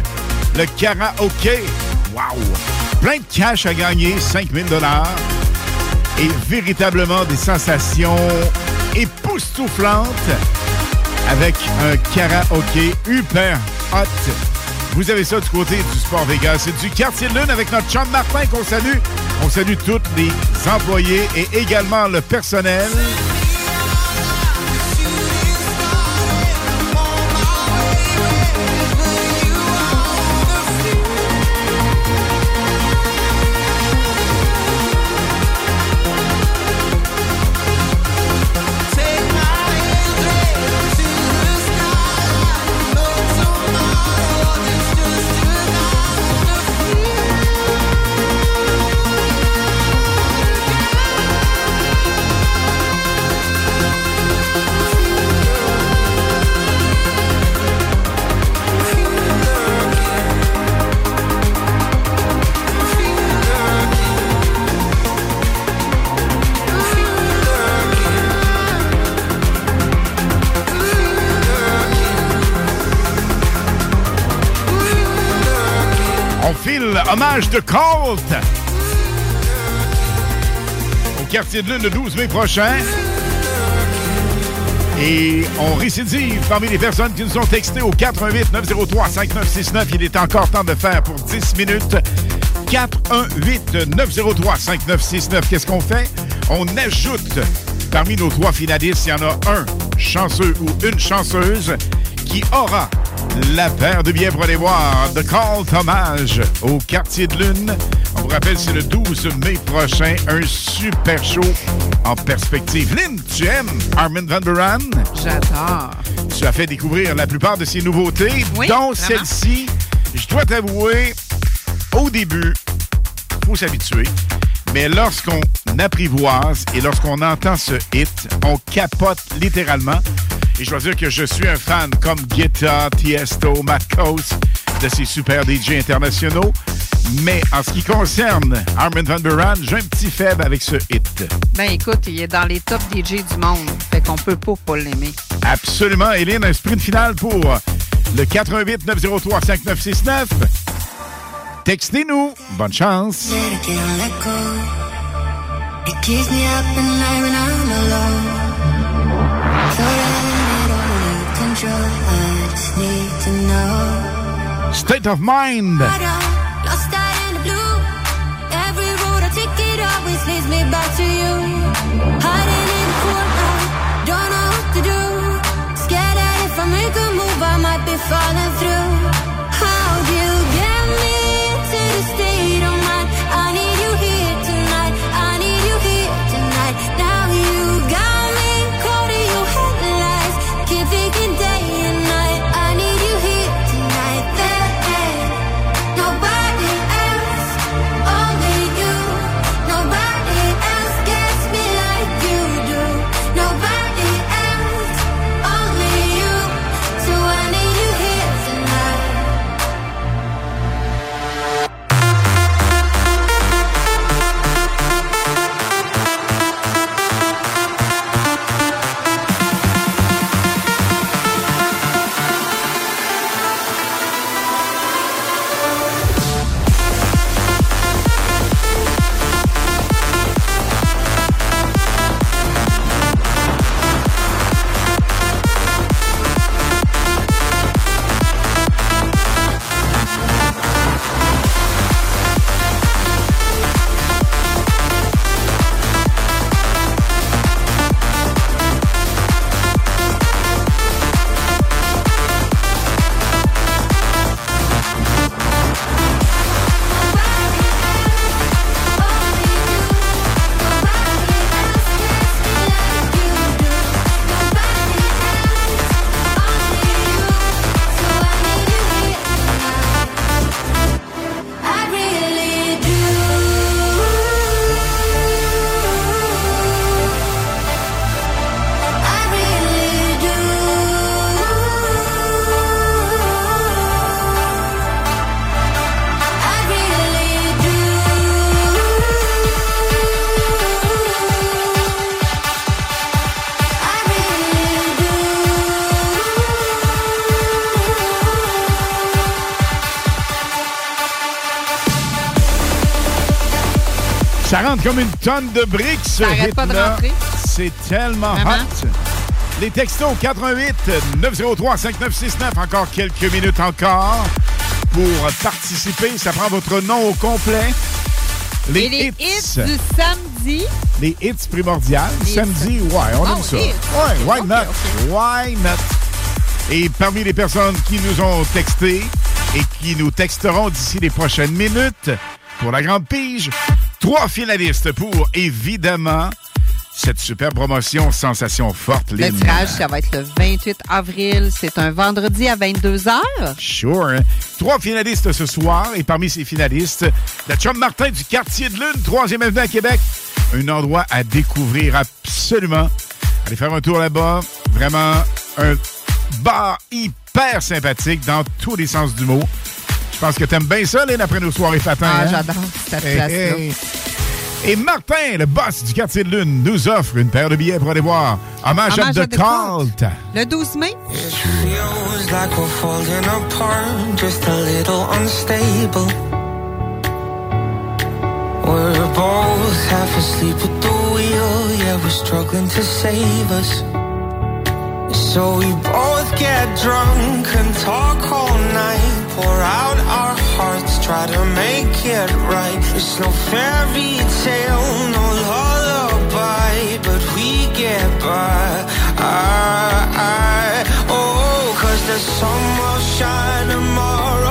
Le karaoké. Wow! Plein de cash à gagner, 5000 dollars. Et véritablement des sensations époustouflantes avec un karaoké hyper hot. Vous avez ça du côté du Sport Vegas et du quartier de Lune avec notre chum Martin qu'on salue. On salue tous les employés et également le personnel. Hommage de Colt au quartier de Lune le 12 mai prochain. Et on récidive parmi les personnes qui nous ont texté au 88 903 5969. Il est encore temps de faire pour 10 minutes. 418 903 5969. Qu'est-ce qu'on fait? On ajoute parmi nos trois finalistes, il y en a un chanceux ou une chanceuse qui aura la paire de billets pour aller voir The Call Hommage au Quartier de Lune. On vous rappelle, c'est le 12 mai prochain, un super show en perspective. Lynn, tu aimes Armin Van Buren? J'adore. Tu as fait découvrir la plupart de ses nouveautés, Oui, dont celle-ci. Je dois t'avouer, au début, faut s'habituer. Mais lorsqu'on apprivoise et lorsqu'on entend ce hit, on capote littéralement. Et je dois dire que je suis un fan comme Guetta, Tiesto, Matt Coast, de ces super DJ internationaux. Mais en ce qui concerne Armin Van Buren, j'ai un petit faible avec ce hit. Ben écoute, il est dans les top DJ du monde. Fait qu'on peut pas pas l'aimer. Absolument. Hélène, un sprint final pour le 88 903 5969. Textez-nous. Bonne chance. Let it get on, let go. It keeps me up at night when I'm alone. In of mind. don't know what to do. Scared that if I make a move, I might be falling through. Comme une tonne de briques, ce Ça arrête pas de hit-là. rentrer. C'est tellement hot. Les textos 88 903 5969, encore quelques minutes encore pour participer. Ça prend votre nom au complet. Les, Et les hits. hits du samedi. Les hits primordiales. Les Samedi, ouais, on Oh, aime ça. hits. Ouais, why not? Why not? Et parmi les personnes qui nous ont texté et qui nous texteront d'ici les prochaines minutes pour la grande pige, trois finalistes pour, évidemment, cette super promotion Sensation Forte. Le Lynn. tirage, ça va être le 28 avril. C'est un vendredi à 22h. Sure. hein? Trois finalistes ce soir. Et parmi ces finalistes, la chum Martin du quartier de Lune, 3e avenue à Québec. Un endroit à découvrir absolument. Allez faire un tour là-bas. Vraiment un bar hyper sympathique dans tous les sens du mot. Je pense que t'aimes bien ça, Lynn, après nos soirées patins. Ah, hein? j'adore cette Hey, place-là. hey. Et Martin, le boss du quartier de Lune, nous offre une paire de billets pour aller voir Hommage, Hommage à à The Cult. Le 12 mai? Feels like we're falling apart, just a little unstable. We're both half asleep at the wheel, yeah, we're struggling to save us. So we both get drunk and talk all night. Pour out our hearts, try to make it right. It's no fairy tale, no lullaby, but we get by. I, I, oh, cause the sun will shine tomorrow.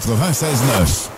96.9.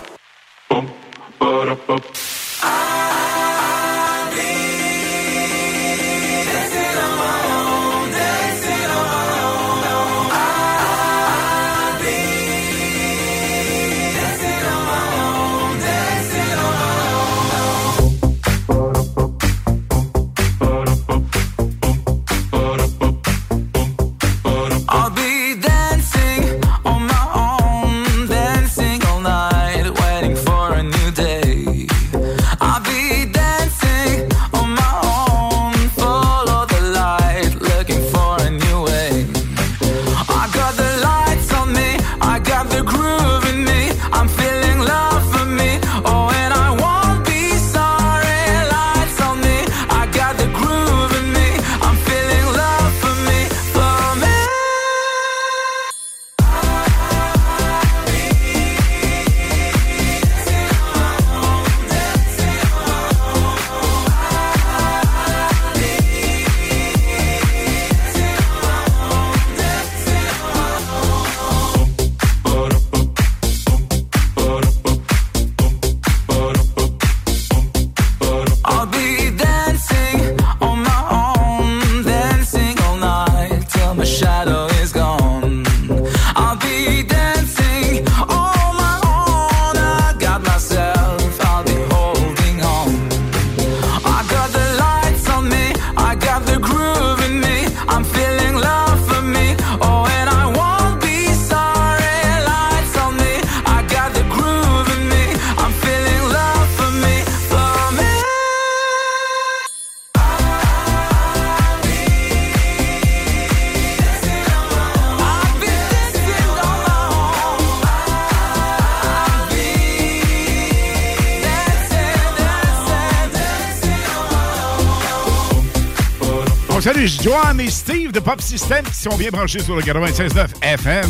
juge Johan et Steve de Pop System qui sont bien branchés sur le 96.9 FM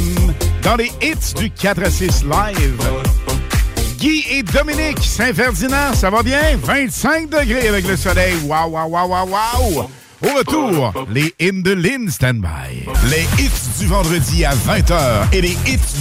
dans les hits du 4 à 6 live. Guy et Dominique Saint-Ferdinand, ça va bien? 25 degrés avec le soleil. Waouh, waouh, waouh, waouh, waouh! Au retour, les hymnes de Lynn Standby. Les hits du vendredi à 20h et les hits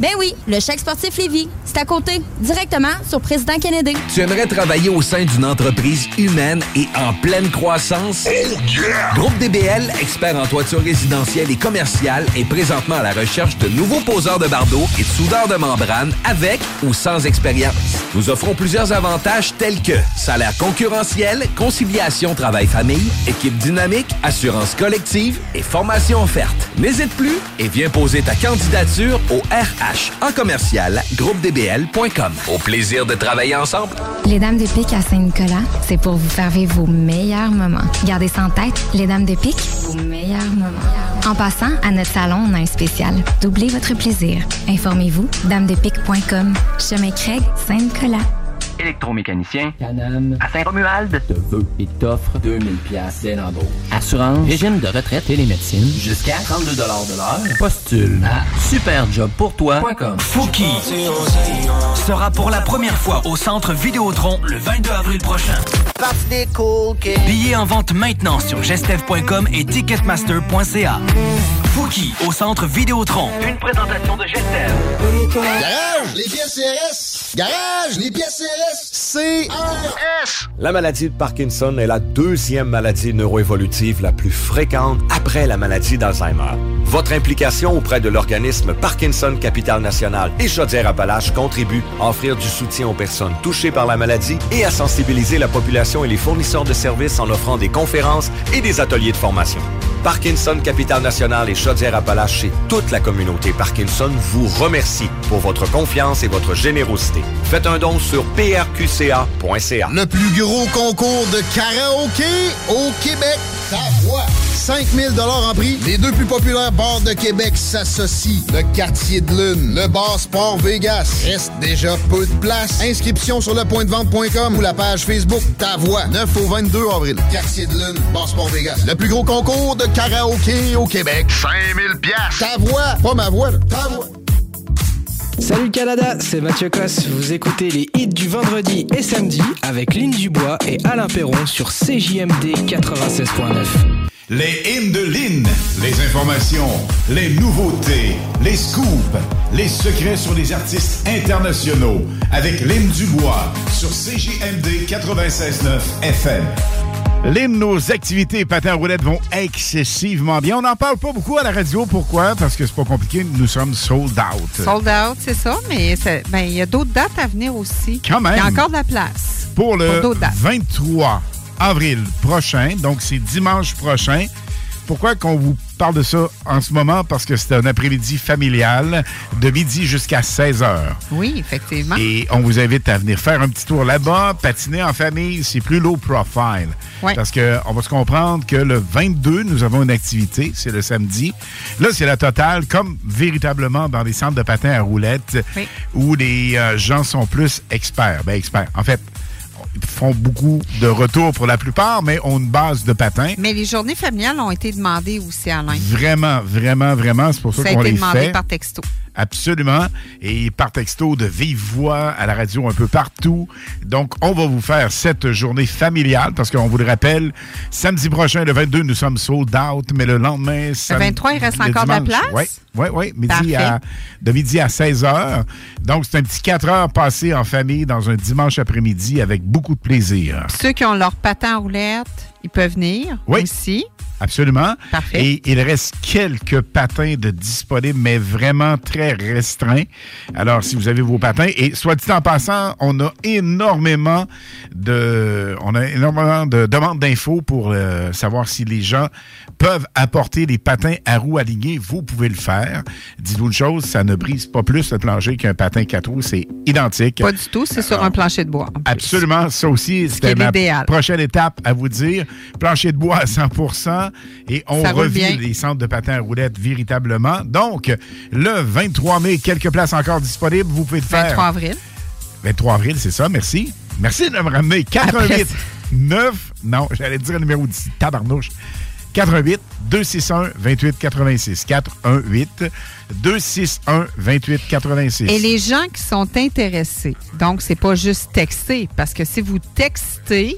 Ben oui, le chèque sportif Lévis. C'est à côté, directement sur Président Kennedy. Tu aimerais travailler au sein d'une entreprise humaine et en pleine croissance? Groupe DBL, expert en toiture résidentielle et commerciale, est présentement à la recherche de nouveaux poseurs de bardeaux et de soudeurs de membrane avec ou sans expérience. Nous offrons plusieurs avantages tels que salaire concurrentiel, conciliation travail-famille, équipe dynamique, assurance collective et formation offerte. N'hésite plus et viens poser ta candidature au RH en commercial groupedbl.com. Au plaisir de travailler ensemble. Les Dames de Pique à Saint-Nicolas, c'est pour vous faire vivre vos meilleurs moments. Gardez ça en tête, les Dames de Pique, vos meilleurs moments. En passant, à notre salon, on a un spécial. Doublez votre plaisir. Informez-vous, damedepique.com. Chemin Craig, Saint-Nicolas. Électromécanicien, Canam, à Saint-Romuald, te veut et t'offre 2000 pièces dès l'embauche. Assurance, régime de retraite et les médecines, jusqu'à 32 de l'heure. Postule à superjobpourtoi.com. Fouki sera pour la première fois au centre Vidéotron le 22 avril prochain. Billets en vente maintenant sur gestev.com et ticketmaster.ca. Fouki au centre Vidéotron. Une présentation de Gestev. Garage, les pièces CRS. Garage, les pièces CRS. CRS. La maladie de Parkinson est la deuxième maladie neuroévolutive la plus fréquente après la maladie d'Alzheimer. Votre implication auprès de l'organisme Parkinson Capital National et Chaudière-Appalaches contribue à offrir du soutien aux personnes touchées par la maladie et à sensibiliser la population et les fournisseurs de services en offrant des conférences et des ateliers de formation. Parkinson Capital National et Chaudière-Appalaches et toute la communauté Parkinson vous remercie pour votre confiance et votre générosité. Faites un don sur prqca.ca. Le plus gros concours de karaoké au Québec. Ta voix. 5000 en prix. Les deux plus populaires bars de Québec s'associent. Le quartier de lune, le bar Sport Vegas. Reste déjà peu de place. Inscription sur lepointdevente.com ou la page Facebook Ta voix. 9 au 22 avril. Quartier de lune, bar Sport Vegas. Le plus gros concours de karaoké au Québec. 5000 pièces. Ta voix, pas ma voix, ta voix. Salut le Canada, c'est Mathieu Cosse. Vous écoutez les hits du vendredi et samedi avec Lynn Dubois et Alain Perron sur CJMD 96.9. Les hymnes de Lynn, les informations, les nouveautés, les scoops, les secrets sur les artistes internationaux avec Lynn Dubois sur CJMD 96.9 FM. Lynn, nos activités patins roulettes vont excessivement bien. On n'en parle pas beaucoup à la radio. Pourquoi? Parce que c'est pas compliqué. Nous sommes sold out. Sold out, c'est ça, mais ben, il y a d'autres dates à venir aussi. Quand même. Il y a encore de la place. pour le dates. 23 avril prochain. Donc, c'est dimanche prochain. Pourquoi qu'on vous parle de ça en ce moment? Parce que c'est un après-midi familial de midi jusqu'à 16 heures. Oui, effectivement. Et on vous invite à venir faire un petit tour là-bas, patiner en famille, c'est plus low profile. Ouais. Parce qu'on va se comprendre que le 22, nous avons une activité, c'est le samedi. Là, c'est la totale, comme véritablement dans les centres de patins à roulettes, Oui. où les euh, gens sont plus experts. Ben, experts. En fait, font beaucoup de retours pour la plupart, mais ont une base de patins. Mais les journées familiales ont été demandées aussi, Alain. Vraiment, vraiment, vraiment, c'est pour ça, Ça a qu'on été les demandé fait. par texto. Absolument. Et par texto de vive voix à la radio un peu partout. Donc, on va vous faire cette journée familiale parce qu'on vous le rappelle, samedi prochain, le 22, nous sommes sold out, mais le lendemain, Le 23, il reste encore de la place? Oui, oui, oui. Midi à, de midi à 16 heures. Donc, c'est un petit 4 heures passées en famille dans un dimanche après-midi avec beaucoup de plaisir. Ceux qui ont leur patin à roulette, ils peuvent venir Oui. aussi. Absolument. Parfait. Et il reste quelques patins de disponibles, mais vraiment très restreints. Alors, si vous avez vos patins, et soit dit en passant, on a énormément de, on a énormément de demandes d'infos pour euh, savoir si les gens peuvent apporter des patins à roues alignées. Vous pouvez le faire. Dites-vous une chose, ça ne brise pas plus le plancher qu'un patin quatre roues. C'est identique. Pas du tout, c'est sur un plancher de bois. Absolument. Ça aussi, c'était ma prochaine étape à vous dire. Plancher de bois à 100 et on Ça revit les centres de patins à roulettes véritablement. Donc, le 23 mai, quelques places encore disponibles. Vous pouvez le faire. 23 avril. 23 avril, c'est ça. Merci. Merci de me ramener. 88 9. Non, j'allais dire le numéro de tabarnouche. 88 261 28 86. 418 261 28 86. Et les gens qui sont intéressés, donc c'est pas juste texter, parce que si vous textez,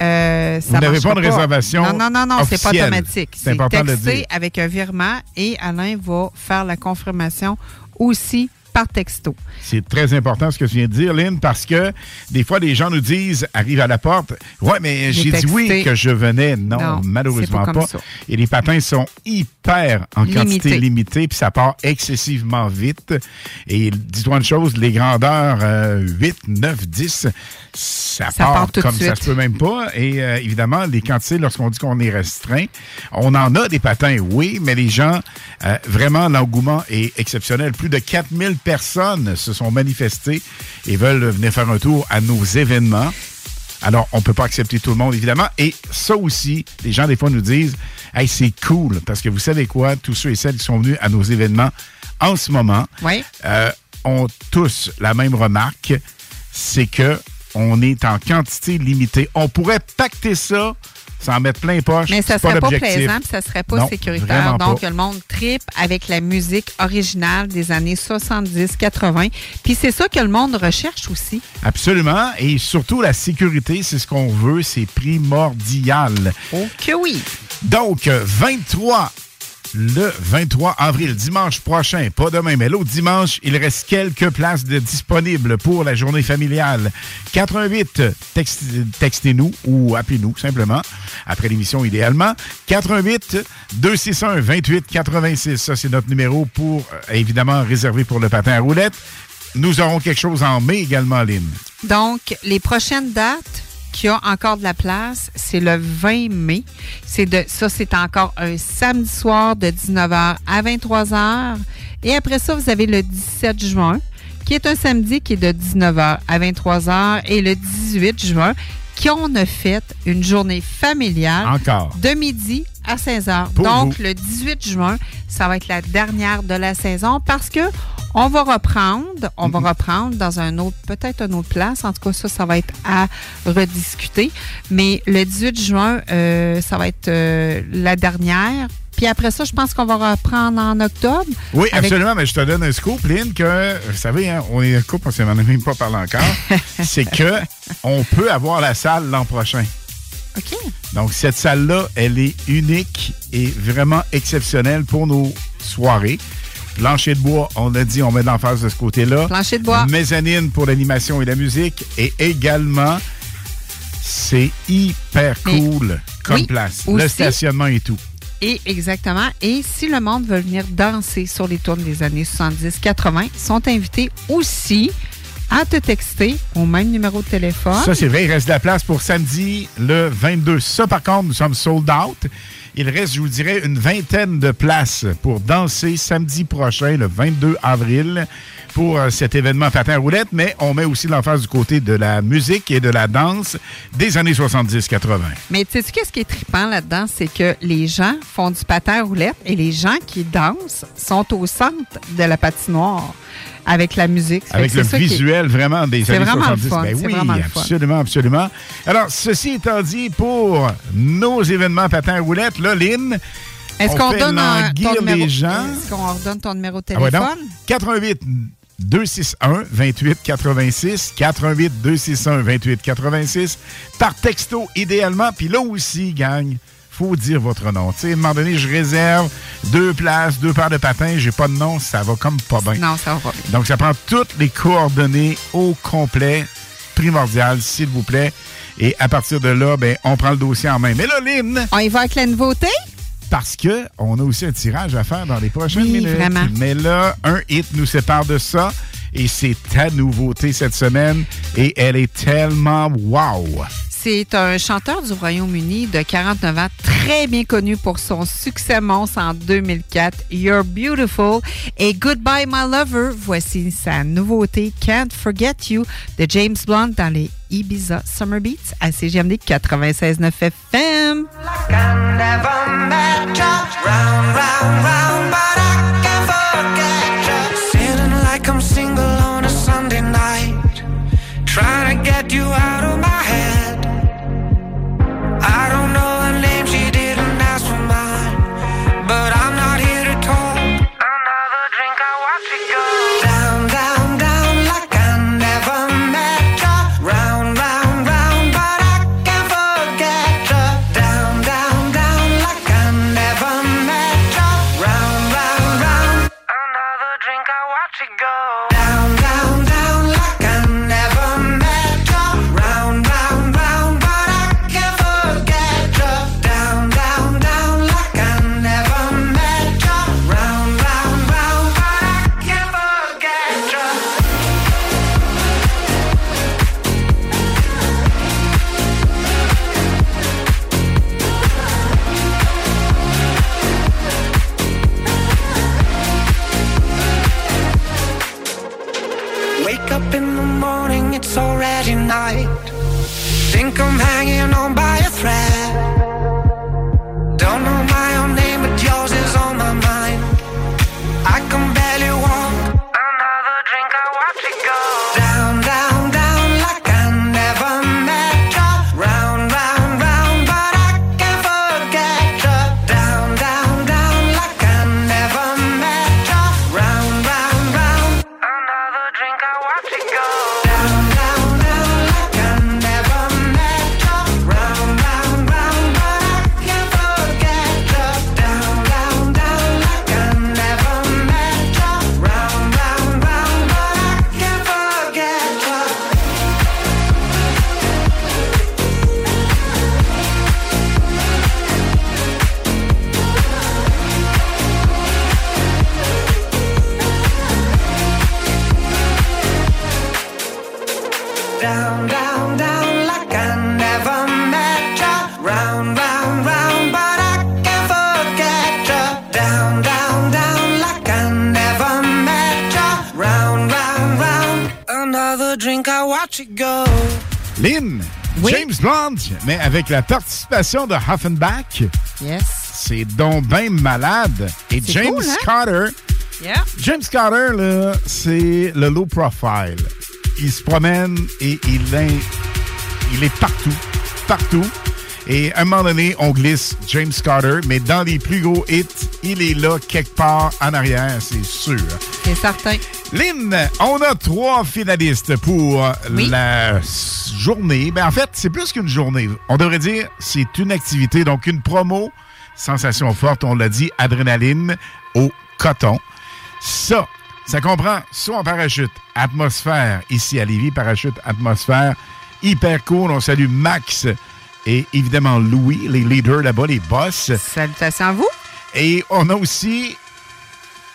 euh, ça Vous n'avez pas de réservation Non, non, non, non, c'est pas automatique. C'est important de texté dire. avec un virement et Alain va faire la confirmation aussi par texto. C'est très important ce que tu viens de dire, Lynn, parce que des fois, les gens nous disent, arrivent à la porte, ouais, mais J'ai dit oui que je venais. Non, Non, malheureusement pas. Et les patins sont hyper en Limité. quantité limitée, puis ça part excessivement vite. Et dis-toi une chose, les grandeurs euh, 8, 9, 10, ça, Ça part, comme ça se peut même pas. Et euh, évidemment, les quantités, lorsqu'on dit qu'on est restreint, on en a des patins, oui, mais les gens, euh, vraiment, l'engouement est exceptionnel. Plus de 4000 personnes se sont manifestées et veulent venir faire un tour à nos événements. Alors, on ne peut pas accepter tout le monde, évidemment. Et ça aussi, les gens, des fois, nous disent Hey, c'est cool, parce que vous savez quoi, tous ceux et celles qui sont venus à nos événements en ce moment Oui. euh, ont tous la même remarque c'est que on est en quantité limitée. On pourrait pacter ça sans mettre plein poche. Mais ça serait pas, plaisant, puis ça serait pas Non, sécuritaire. Donc, pas. le monde tripe avec la musique originale des années 70-80. Puis c'est ça que le monde recherche aussi. Absolument. Et surtout, la sécurité, c'est ce qu'on veut. C'est primordial. Oh que oui. Donc, euh, 23 le 23 avril, dimanche prochain, pas demain, mais l'autre dimanche, il reste quelques places disponibles pour la journée familiale. 88, text- textez-nous ou appelez-nous simplement, après l'émission idéalement. 88 261 28 86, ça c'est notre numéro pour, euh, évidemment, réservé pour le patin à roulettes. Nous aurons quelque chose en mai également, Lynn. Donc, les prochaines dates qui ont encore de la place, c'est le 20 mai. C'est de ça, c'est encore un samedi soir de 19h à 23h. Et après ça, vous avez le 17 juin, qui est un samedi qui est de 19h à 23h. Et le 18 juin, qui on a fait une journée familiale Encore. de midi à 16 h. Pour Donc, vous. le 18 juin, ça va être la dernière de la saison parce que on va reprendre, on va reprendre dans un autre, peut-être une autre place. En tout cas, ça, ça va être à rediscuter. Mais le 18 juin, euh, ça va être euh, la dernière. Puis après ça, je pense qu'on va reprendre en octobre. Oui, avec- absolument, mais je te donne un scoop, Lynn, que, vous savez, hein, on est un couple, on s'en en a même pas parlé encore, <laughs> c'est que on peut avoir la salle l'an prochain. OK. Donc, cette salle-là, elle est unique et vraiment exceptionnelle pour nos soirées. Plancher de bois, on l'a dit, on met de l'emphase de ce côté-là. Plancher de bois. Mezzanine pour l'animation et la musique. Et également, c'est hyper cool comme oui, place. Le aussi. stationnement et tout. Et exactement. Et si le monde veut venir danser sur les tournes des années 70-80, ils sont invités aussi à te texter au même numéro de téléphone. Ça, c'est vrai. Il reste de la place pour samedi le 22. Ça, par contre, nous sommes sold out. Il reste, je vous dirais, une vingtaine de places pour danser samedi prochain, le 22 avril, pour euh, cet événement patin roulette. Mais on met aussi l'emphase du côté de la musique et de la danse des années 70-80. Mais tu sais, qu'est-ce qui est trippant là-dedans? C'est que les gens font du patin roulette et les gens qui dansent sont au centre de la patinoire avec la musique. Ça fait Avec le qui visuel vraiment des années vraiment le 70. fun, Ben c'est oui, vraiment absolument, absolument. Alors, ceci étant dit, pour nos événements patins à roulette, là, Lynn, Est-ce on qu'on fait donne un, ton numéro? les gens? Est-ce qu'on redonne ton numéro de Ah ouais, téléphone? donc, 88 261 28 86 88 261 28 86 par texto idéalement. Puis là aussi, gang, faut dire votre nom. Tu sais, à un moment donné, je réserve deux places, deux paires de patins, j'ai pas de nom, ça va comme pas bien. Non, ça va pas bien. Donc, ça prend toutes les coordonnées au complet primordial, s'il vous plaît. Et à partir de là, ben, on prend le dossier en main. Mais là, Lynn... On y va avec la nouveauté? Parce que on a aussi un tirage à faire dans les prochaines Oui, minutes. vraiment. Mais là, un hit nous sépare de ça. Et c'est ta nouveauté cette semaine. Et elle est tellement wow. C'est un chanteur du Royaume-Uni de 49 ans, très bien connu pour son succès monstre en 2004, You're Beautiful et Goodbye My Lover. Voici sa nouveauté Can't Forget You de James Blunt dans les Ibiza Summer Beats à CGMD 96.9 FM. Lynn, James Blunt, mais avec la participation de Huffenbach. Yes. C'est donc ben malade. Et James cool, hein? Carter. Yeah. James Carter, là, c'est le low profile. Il se promène et il est, il est partout. Partout. Et à un moment donné, on glisse James Carter, mais dans les plus gros hits, il est là quelque part en arrière, c'est sûr. C'est certain. Lynn, on a trois finalistes pour la journée. Ben, en fait, c'est plus qu'une journée. On devrait dire c'est une activité, donc une promo, sensation forte, on l'a dit, adrénaline au coton. Ça, ça comprend soit en parachute, atmosphère, ici à Lévis, parachute, atmosphère, hyper cool. On salue Max et évidemment Louis, les leaders là-bas, les boss. Salutations à vous. Et on a aussi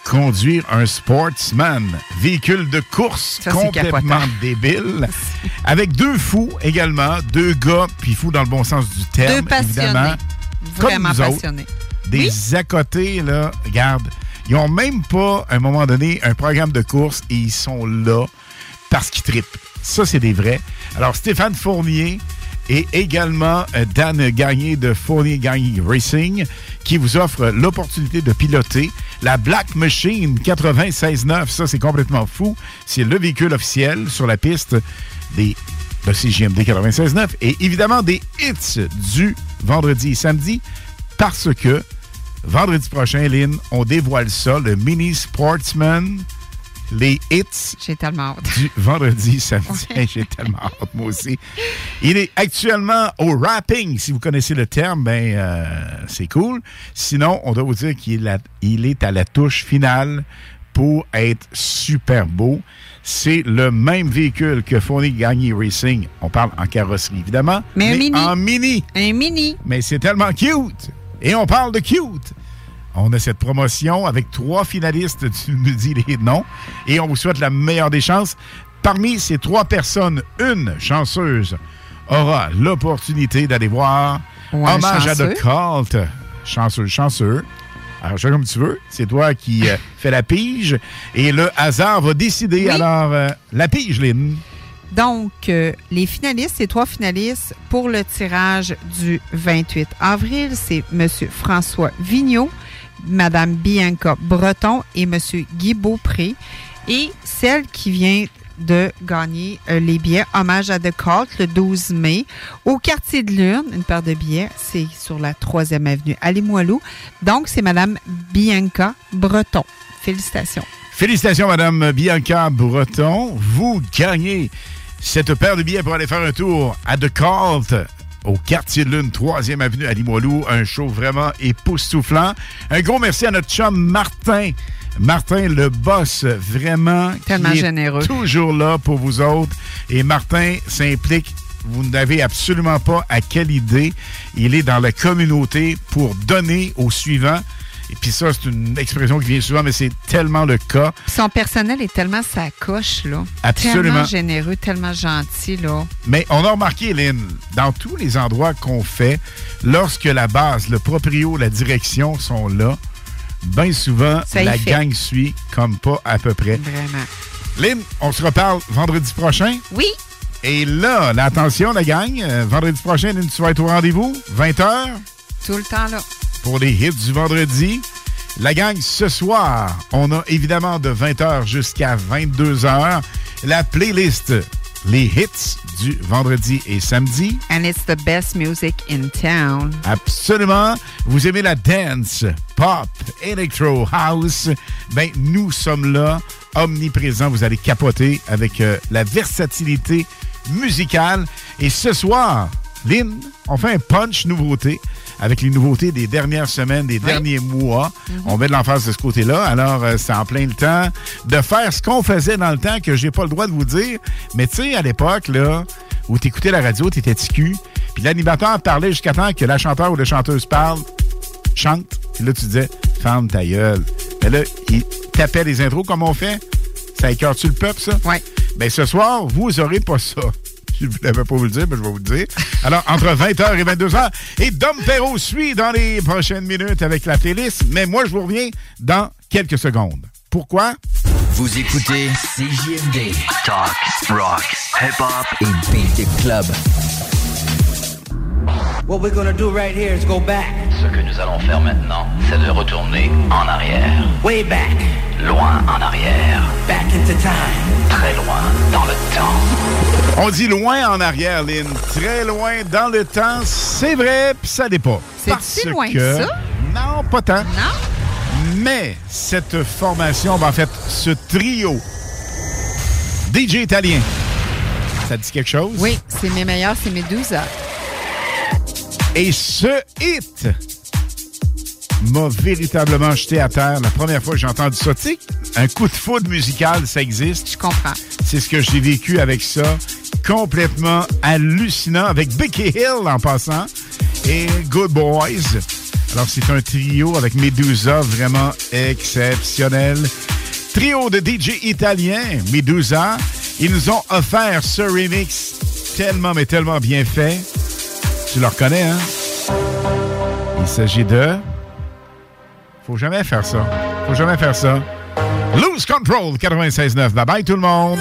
conduire un sportsman, véhicule de course Ça, complètement débile, <laughs> avec deux fous également, deux gars, puis fous dans le bon sens du terme, Deux passionnés. évidemment. Comme Vraiment nous autres. passionnés. Des à côté, là, regarde, ils ont même pas, à un moment donné, un programme de course et ils sont là parce qu'ils trippent. Ça, c'est des vrais. Alors, Stéphane Fournier et également euh, Dan Gagné de Fournier Gagné Racing qui vous offre l'opportunité de piloter la Black Machine 96.9. Ça, c'est complètement fou. C'est le véhicule officiel sur la piste des de CJMD 96.9 et évidemment des hits du vendredi et samedi parce que vendredi prochain, Lynn, on dévoile ça, le Mini Sportsman, les hits J'ai tellement hâte. du vendredi, <laughs> samedi. J'ai tellement hâte, moi aussi. Il est actuellement au rapping. Si vous connaissez le terme, ben euh, c'est cool. Sinon, on doit vous dire qu'il est, la- il est à la touche finale pour être super beau. C'est le même véhicule que fournit Gagné Racing. On parle en carrosserie, évidemment. Mais un mini. En mini. Un mini. Mais c'est tellement cute. Et on parle de cute. On a cette promotion avec trois finalistes. Tu nous dis les noms. Et on vous souhaite la meilleure des chances. Parmi ces trois personnes, une chanceuse aura l'opportunité d'aller voir Hommage à. The Cult. Chanceux, chanceux. Alors, fais comme tu veux. C'est toi qui euh, <laughs> fais la pige. Et le hasard va décider. Alors, euh, la pige, Lynn. Donc, euh, les finalistes, ces trois finalistes pour le tirage du 28 avril, c'est M. François Vigneault, Mme Bianca Breton et M. Guy Beaupré. Et celle qui vient de gagner euh, les billets Hommage à The Cult le 12 mai au quartier de Lune, une paire de billets, c'est sur la 3e avenue à Limoilou. Donc, c'est Mme Bianca Breton. Félicitations. Félicitations, Madame Bianca Breton. Vous gagnez cette paire de billets pour aller faire un tour à The Cult au quartier de Lune, 3e avenue à Limoilou. Un show vraiment époustouflant. Un gros merci à notre chum Martin. Martin, le boss, vraiment. Tellement qui est généreux. Toujours là pour vous autres. Et Martin s'implique. Vous n'avez absolument pas à quelle idée. Il est dans la communauté pour donner aux suivants. Et puis ça, c'est une expression qui vient souvent, mais c'est tellement le cas. Puis Son personnel est tellement sa coche, là. Absolument. Tellement généreux, tellement gentil, là. Mais on a remarqué, Lynn, dans tous les endroits qu'on fait, lorsque la base, le proprio, la direction sont là, bien souvent, Ça la gang suit comme pas à peu près. Vraiment. Lynn, on se reparle vendredi prochain? Oui. Et là, la attention, la gang, euh, vendredi prochain, Lynn, tu vas être au rendez-vous, 20h, Tout le temps, là. pour les hits du vendredi. La gang, ce soir, on a évidemment de 20h jusqu'à 22h la playlist, les hits du vendredi et samedi. And it's the best music in town. Absolument. Vous aimez la dance, pop, electro, house? Ben, nous sommes là, omniprésents. Vous allez capoter avec euh, la versatilité musicale. Et ce soir, Lynn, on fait un punch nouveauté avec les nouveautés des dernières semaines, des derniers mois. On met de l'emphase de ce côté-là. Alors, euh, c'est en plein le temps de faire ce qu'on faisait dans le temps que j'ai pas le droit de vous dire. Mais tu sais, à l'époque, là, où tu écoutais la radio, tu étais TQ, puis l'animateur parlait jusqu'à temps que la chanteur ou la chanteuse parle, chante, puis là, tu disais, ferme ta gueule. Mais là, il tapait les intros comme on fait. Ça écœure-tu le peuple, ça? Oui. Ben, ce soir, vous aurez pas ça. <laughs> Je ne voulais pas vous le dire, mais je vais vous le dire. Alors, entre 20h et 22h, et Dom Perrault suit dans les prochaines minutes avec la playlist, mais moi, je vous reviens dans quelques secondes. Pourquoi? Vous écoutez CJMD. Talk, rock, hip-hop et beat club. What we're gonna do right here is go back. Ce que nous allons faire maintenant, c'est de retourner en arrière. Way back. Loin en arrière. Back into time. Très loin dans le temps. On dit loin en arrière, Lynn. Très loin dans le temps. C'est vrai, puis ça pas. C'est si loin que ça? Non, pas tant. Non? Mais cette formation, ben, en fait, ce trio DJ italien, ça dit quelque chose? Oui, c'est mes meilleurs, c'est mes 12 heures. Et ce hit m'a véritablement jeté à terre la première fois que j'ai entendu ça. Tu sais, un coup de foudre musical, ça existe. Je comprends. C'est ce que j'ai vécu avec ça. Complètement hallucinant avec Becky Hill en passant et Good Boys. Alors, c'est un trio avec Medusa vraiment exceptionnel. Trio de DJ italiens, Medusa. Ils nous ont offert ce remix tellement, mais tellement bien fait. Tu le reconnais, hein? Il s'agit de. Faut jamais faire ça. Faut jamais faire ça. Lose Control 96.9. Bye bye tout le monde.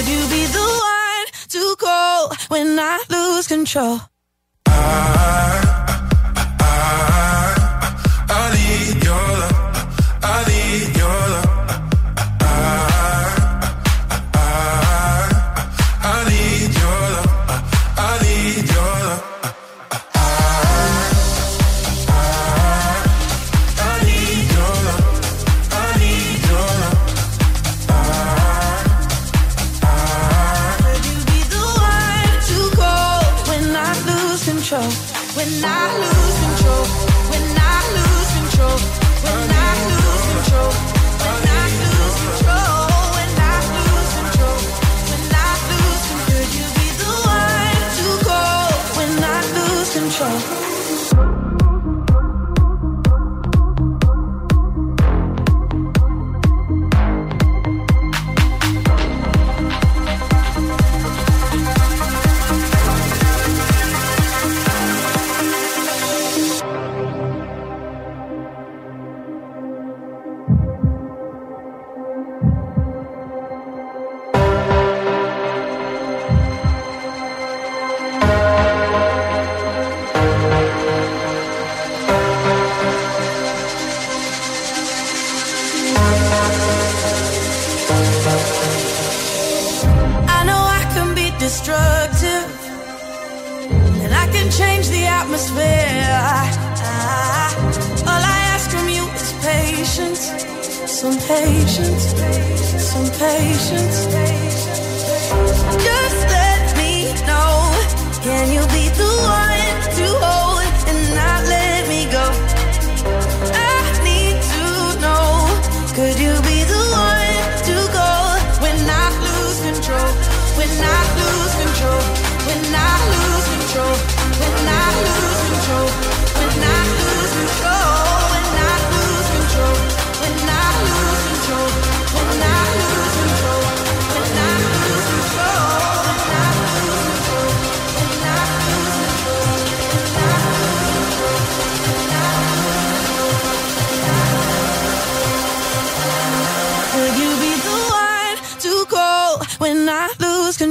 Could you be the one to call when I lose control? I destructive, and I can change the atmosphere. All I ask from you is patience, some patience, some patience. Just let me know, can you be the one?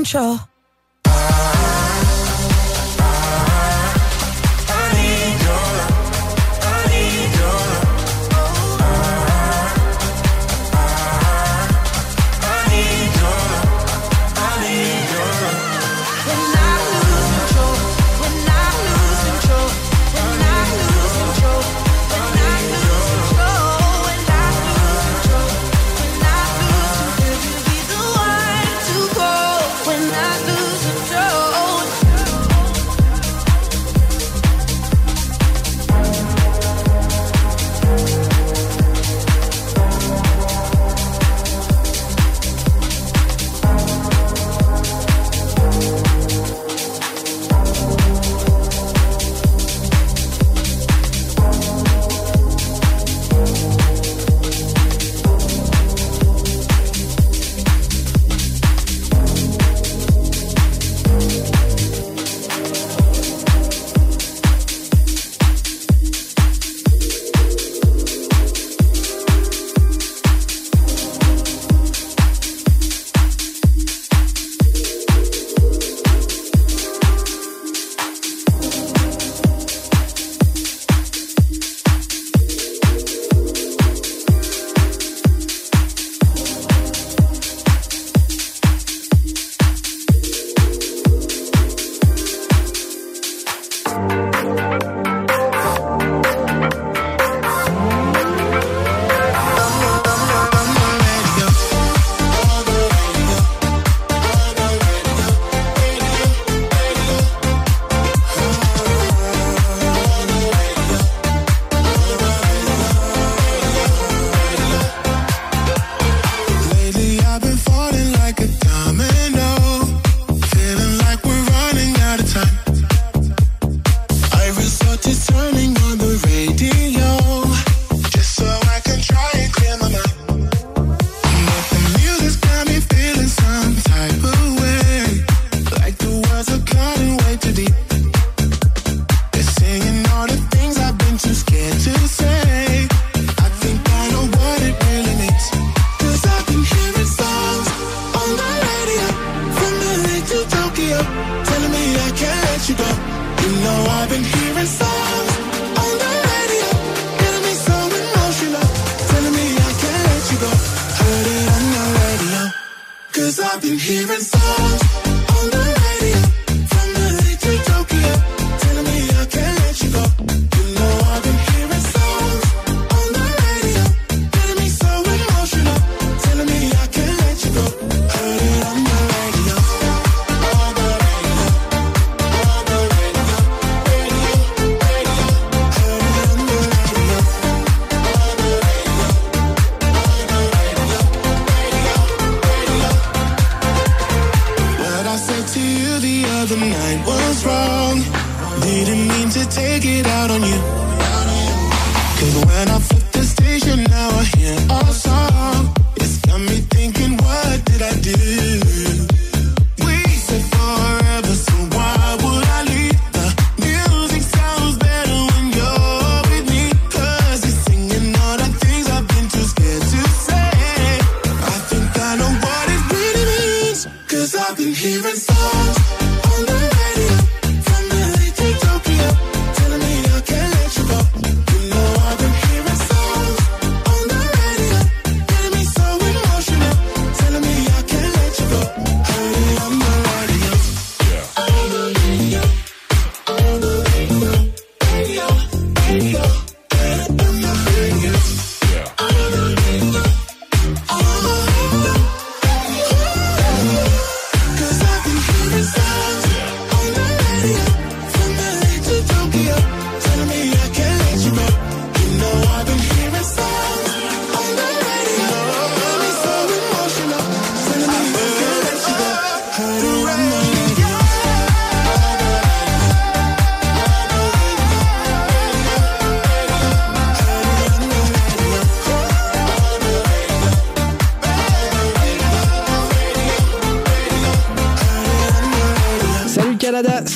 control.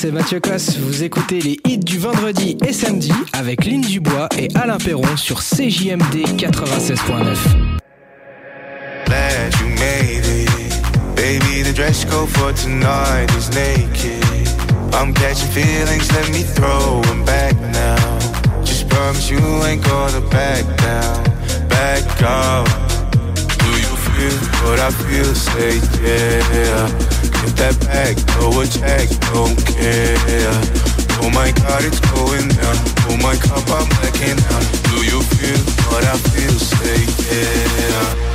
C'est Mathieu Cosse. Vous écoutez les hits du vendredi et samedi avec Lynn Dubois et Alain Perron sur CJMD 96.9. Glad you made it. Baby, the dress code for tonight is naked. I'm catching feelings, let me throw 'em back now. Just promise you ain't gonna back down, back up. Do you feel what I feel? Say yeah. Get that back, throw a check, don't care. Oh my god, it's going down. Oh my cup, I'm blacking out. Do you feel what I feel? Say yeah.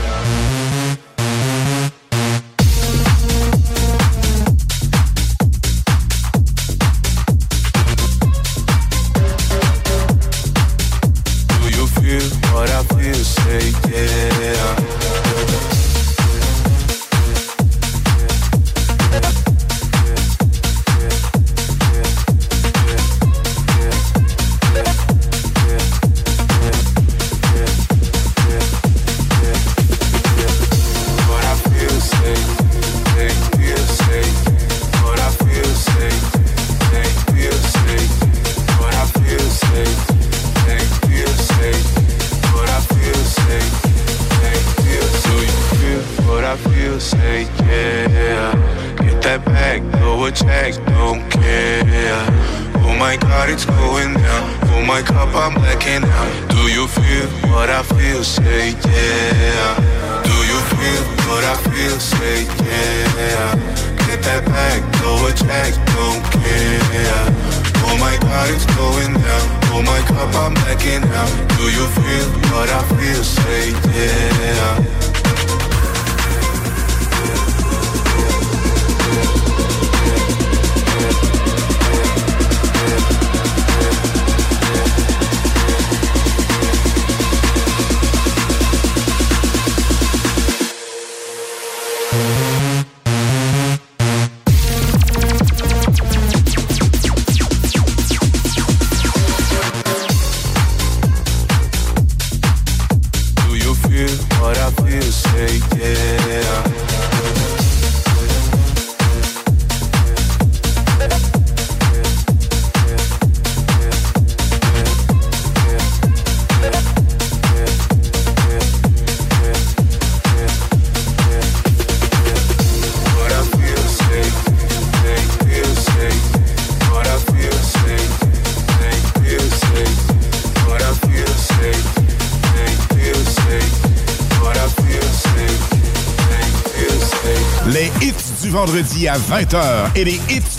Vendredi à 20h et les hits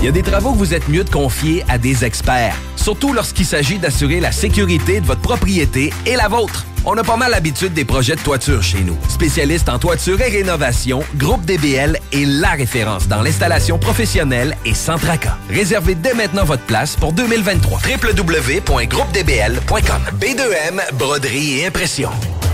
Il y a des travaux que vous êtes mieux de confier à des experts, surtout lorsqu'il s'agit d'assurer la sécurité de votre propriété et la vôtre. On a pas mal l'habitude des projets de toiture chez nous. Spécialiste en toiture et rénovation, Groupe DBL est la référence dans l'installation professionnelle et sans tracas. Réservez dès maintenant votre place pour 2023. www.groupedbl.com B2M, broderie et impression.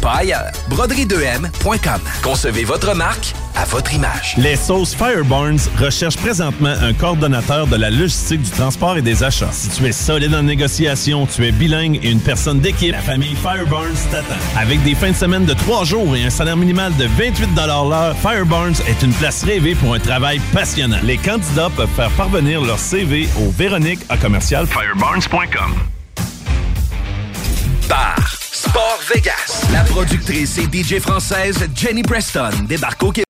pas ailleurs. Broderie2M.com. Concevez votre marque à votre image. Les sauces Fireburns recherchent présentement un coordonnateur de la logistique du transport et des achats. Si tu es solide en négociation, tu es bilingue et une personne d'équipe, la famille Fireburns t'attend. Avec des fins de semaine de 3 jours et un salaire minimal de 28 l'heure, Fireburns est une place rêvée pour un travail passionnant. Les candidats peuvent faire parvenir leur CV au Véronique à commercial fireburns.com. Bar Sport Vegas. La productrice et DJ française Jenny Preston débarque au Québec.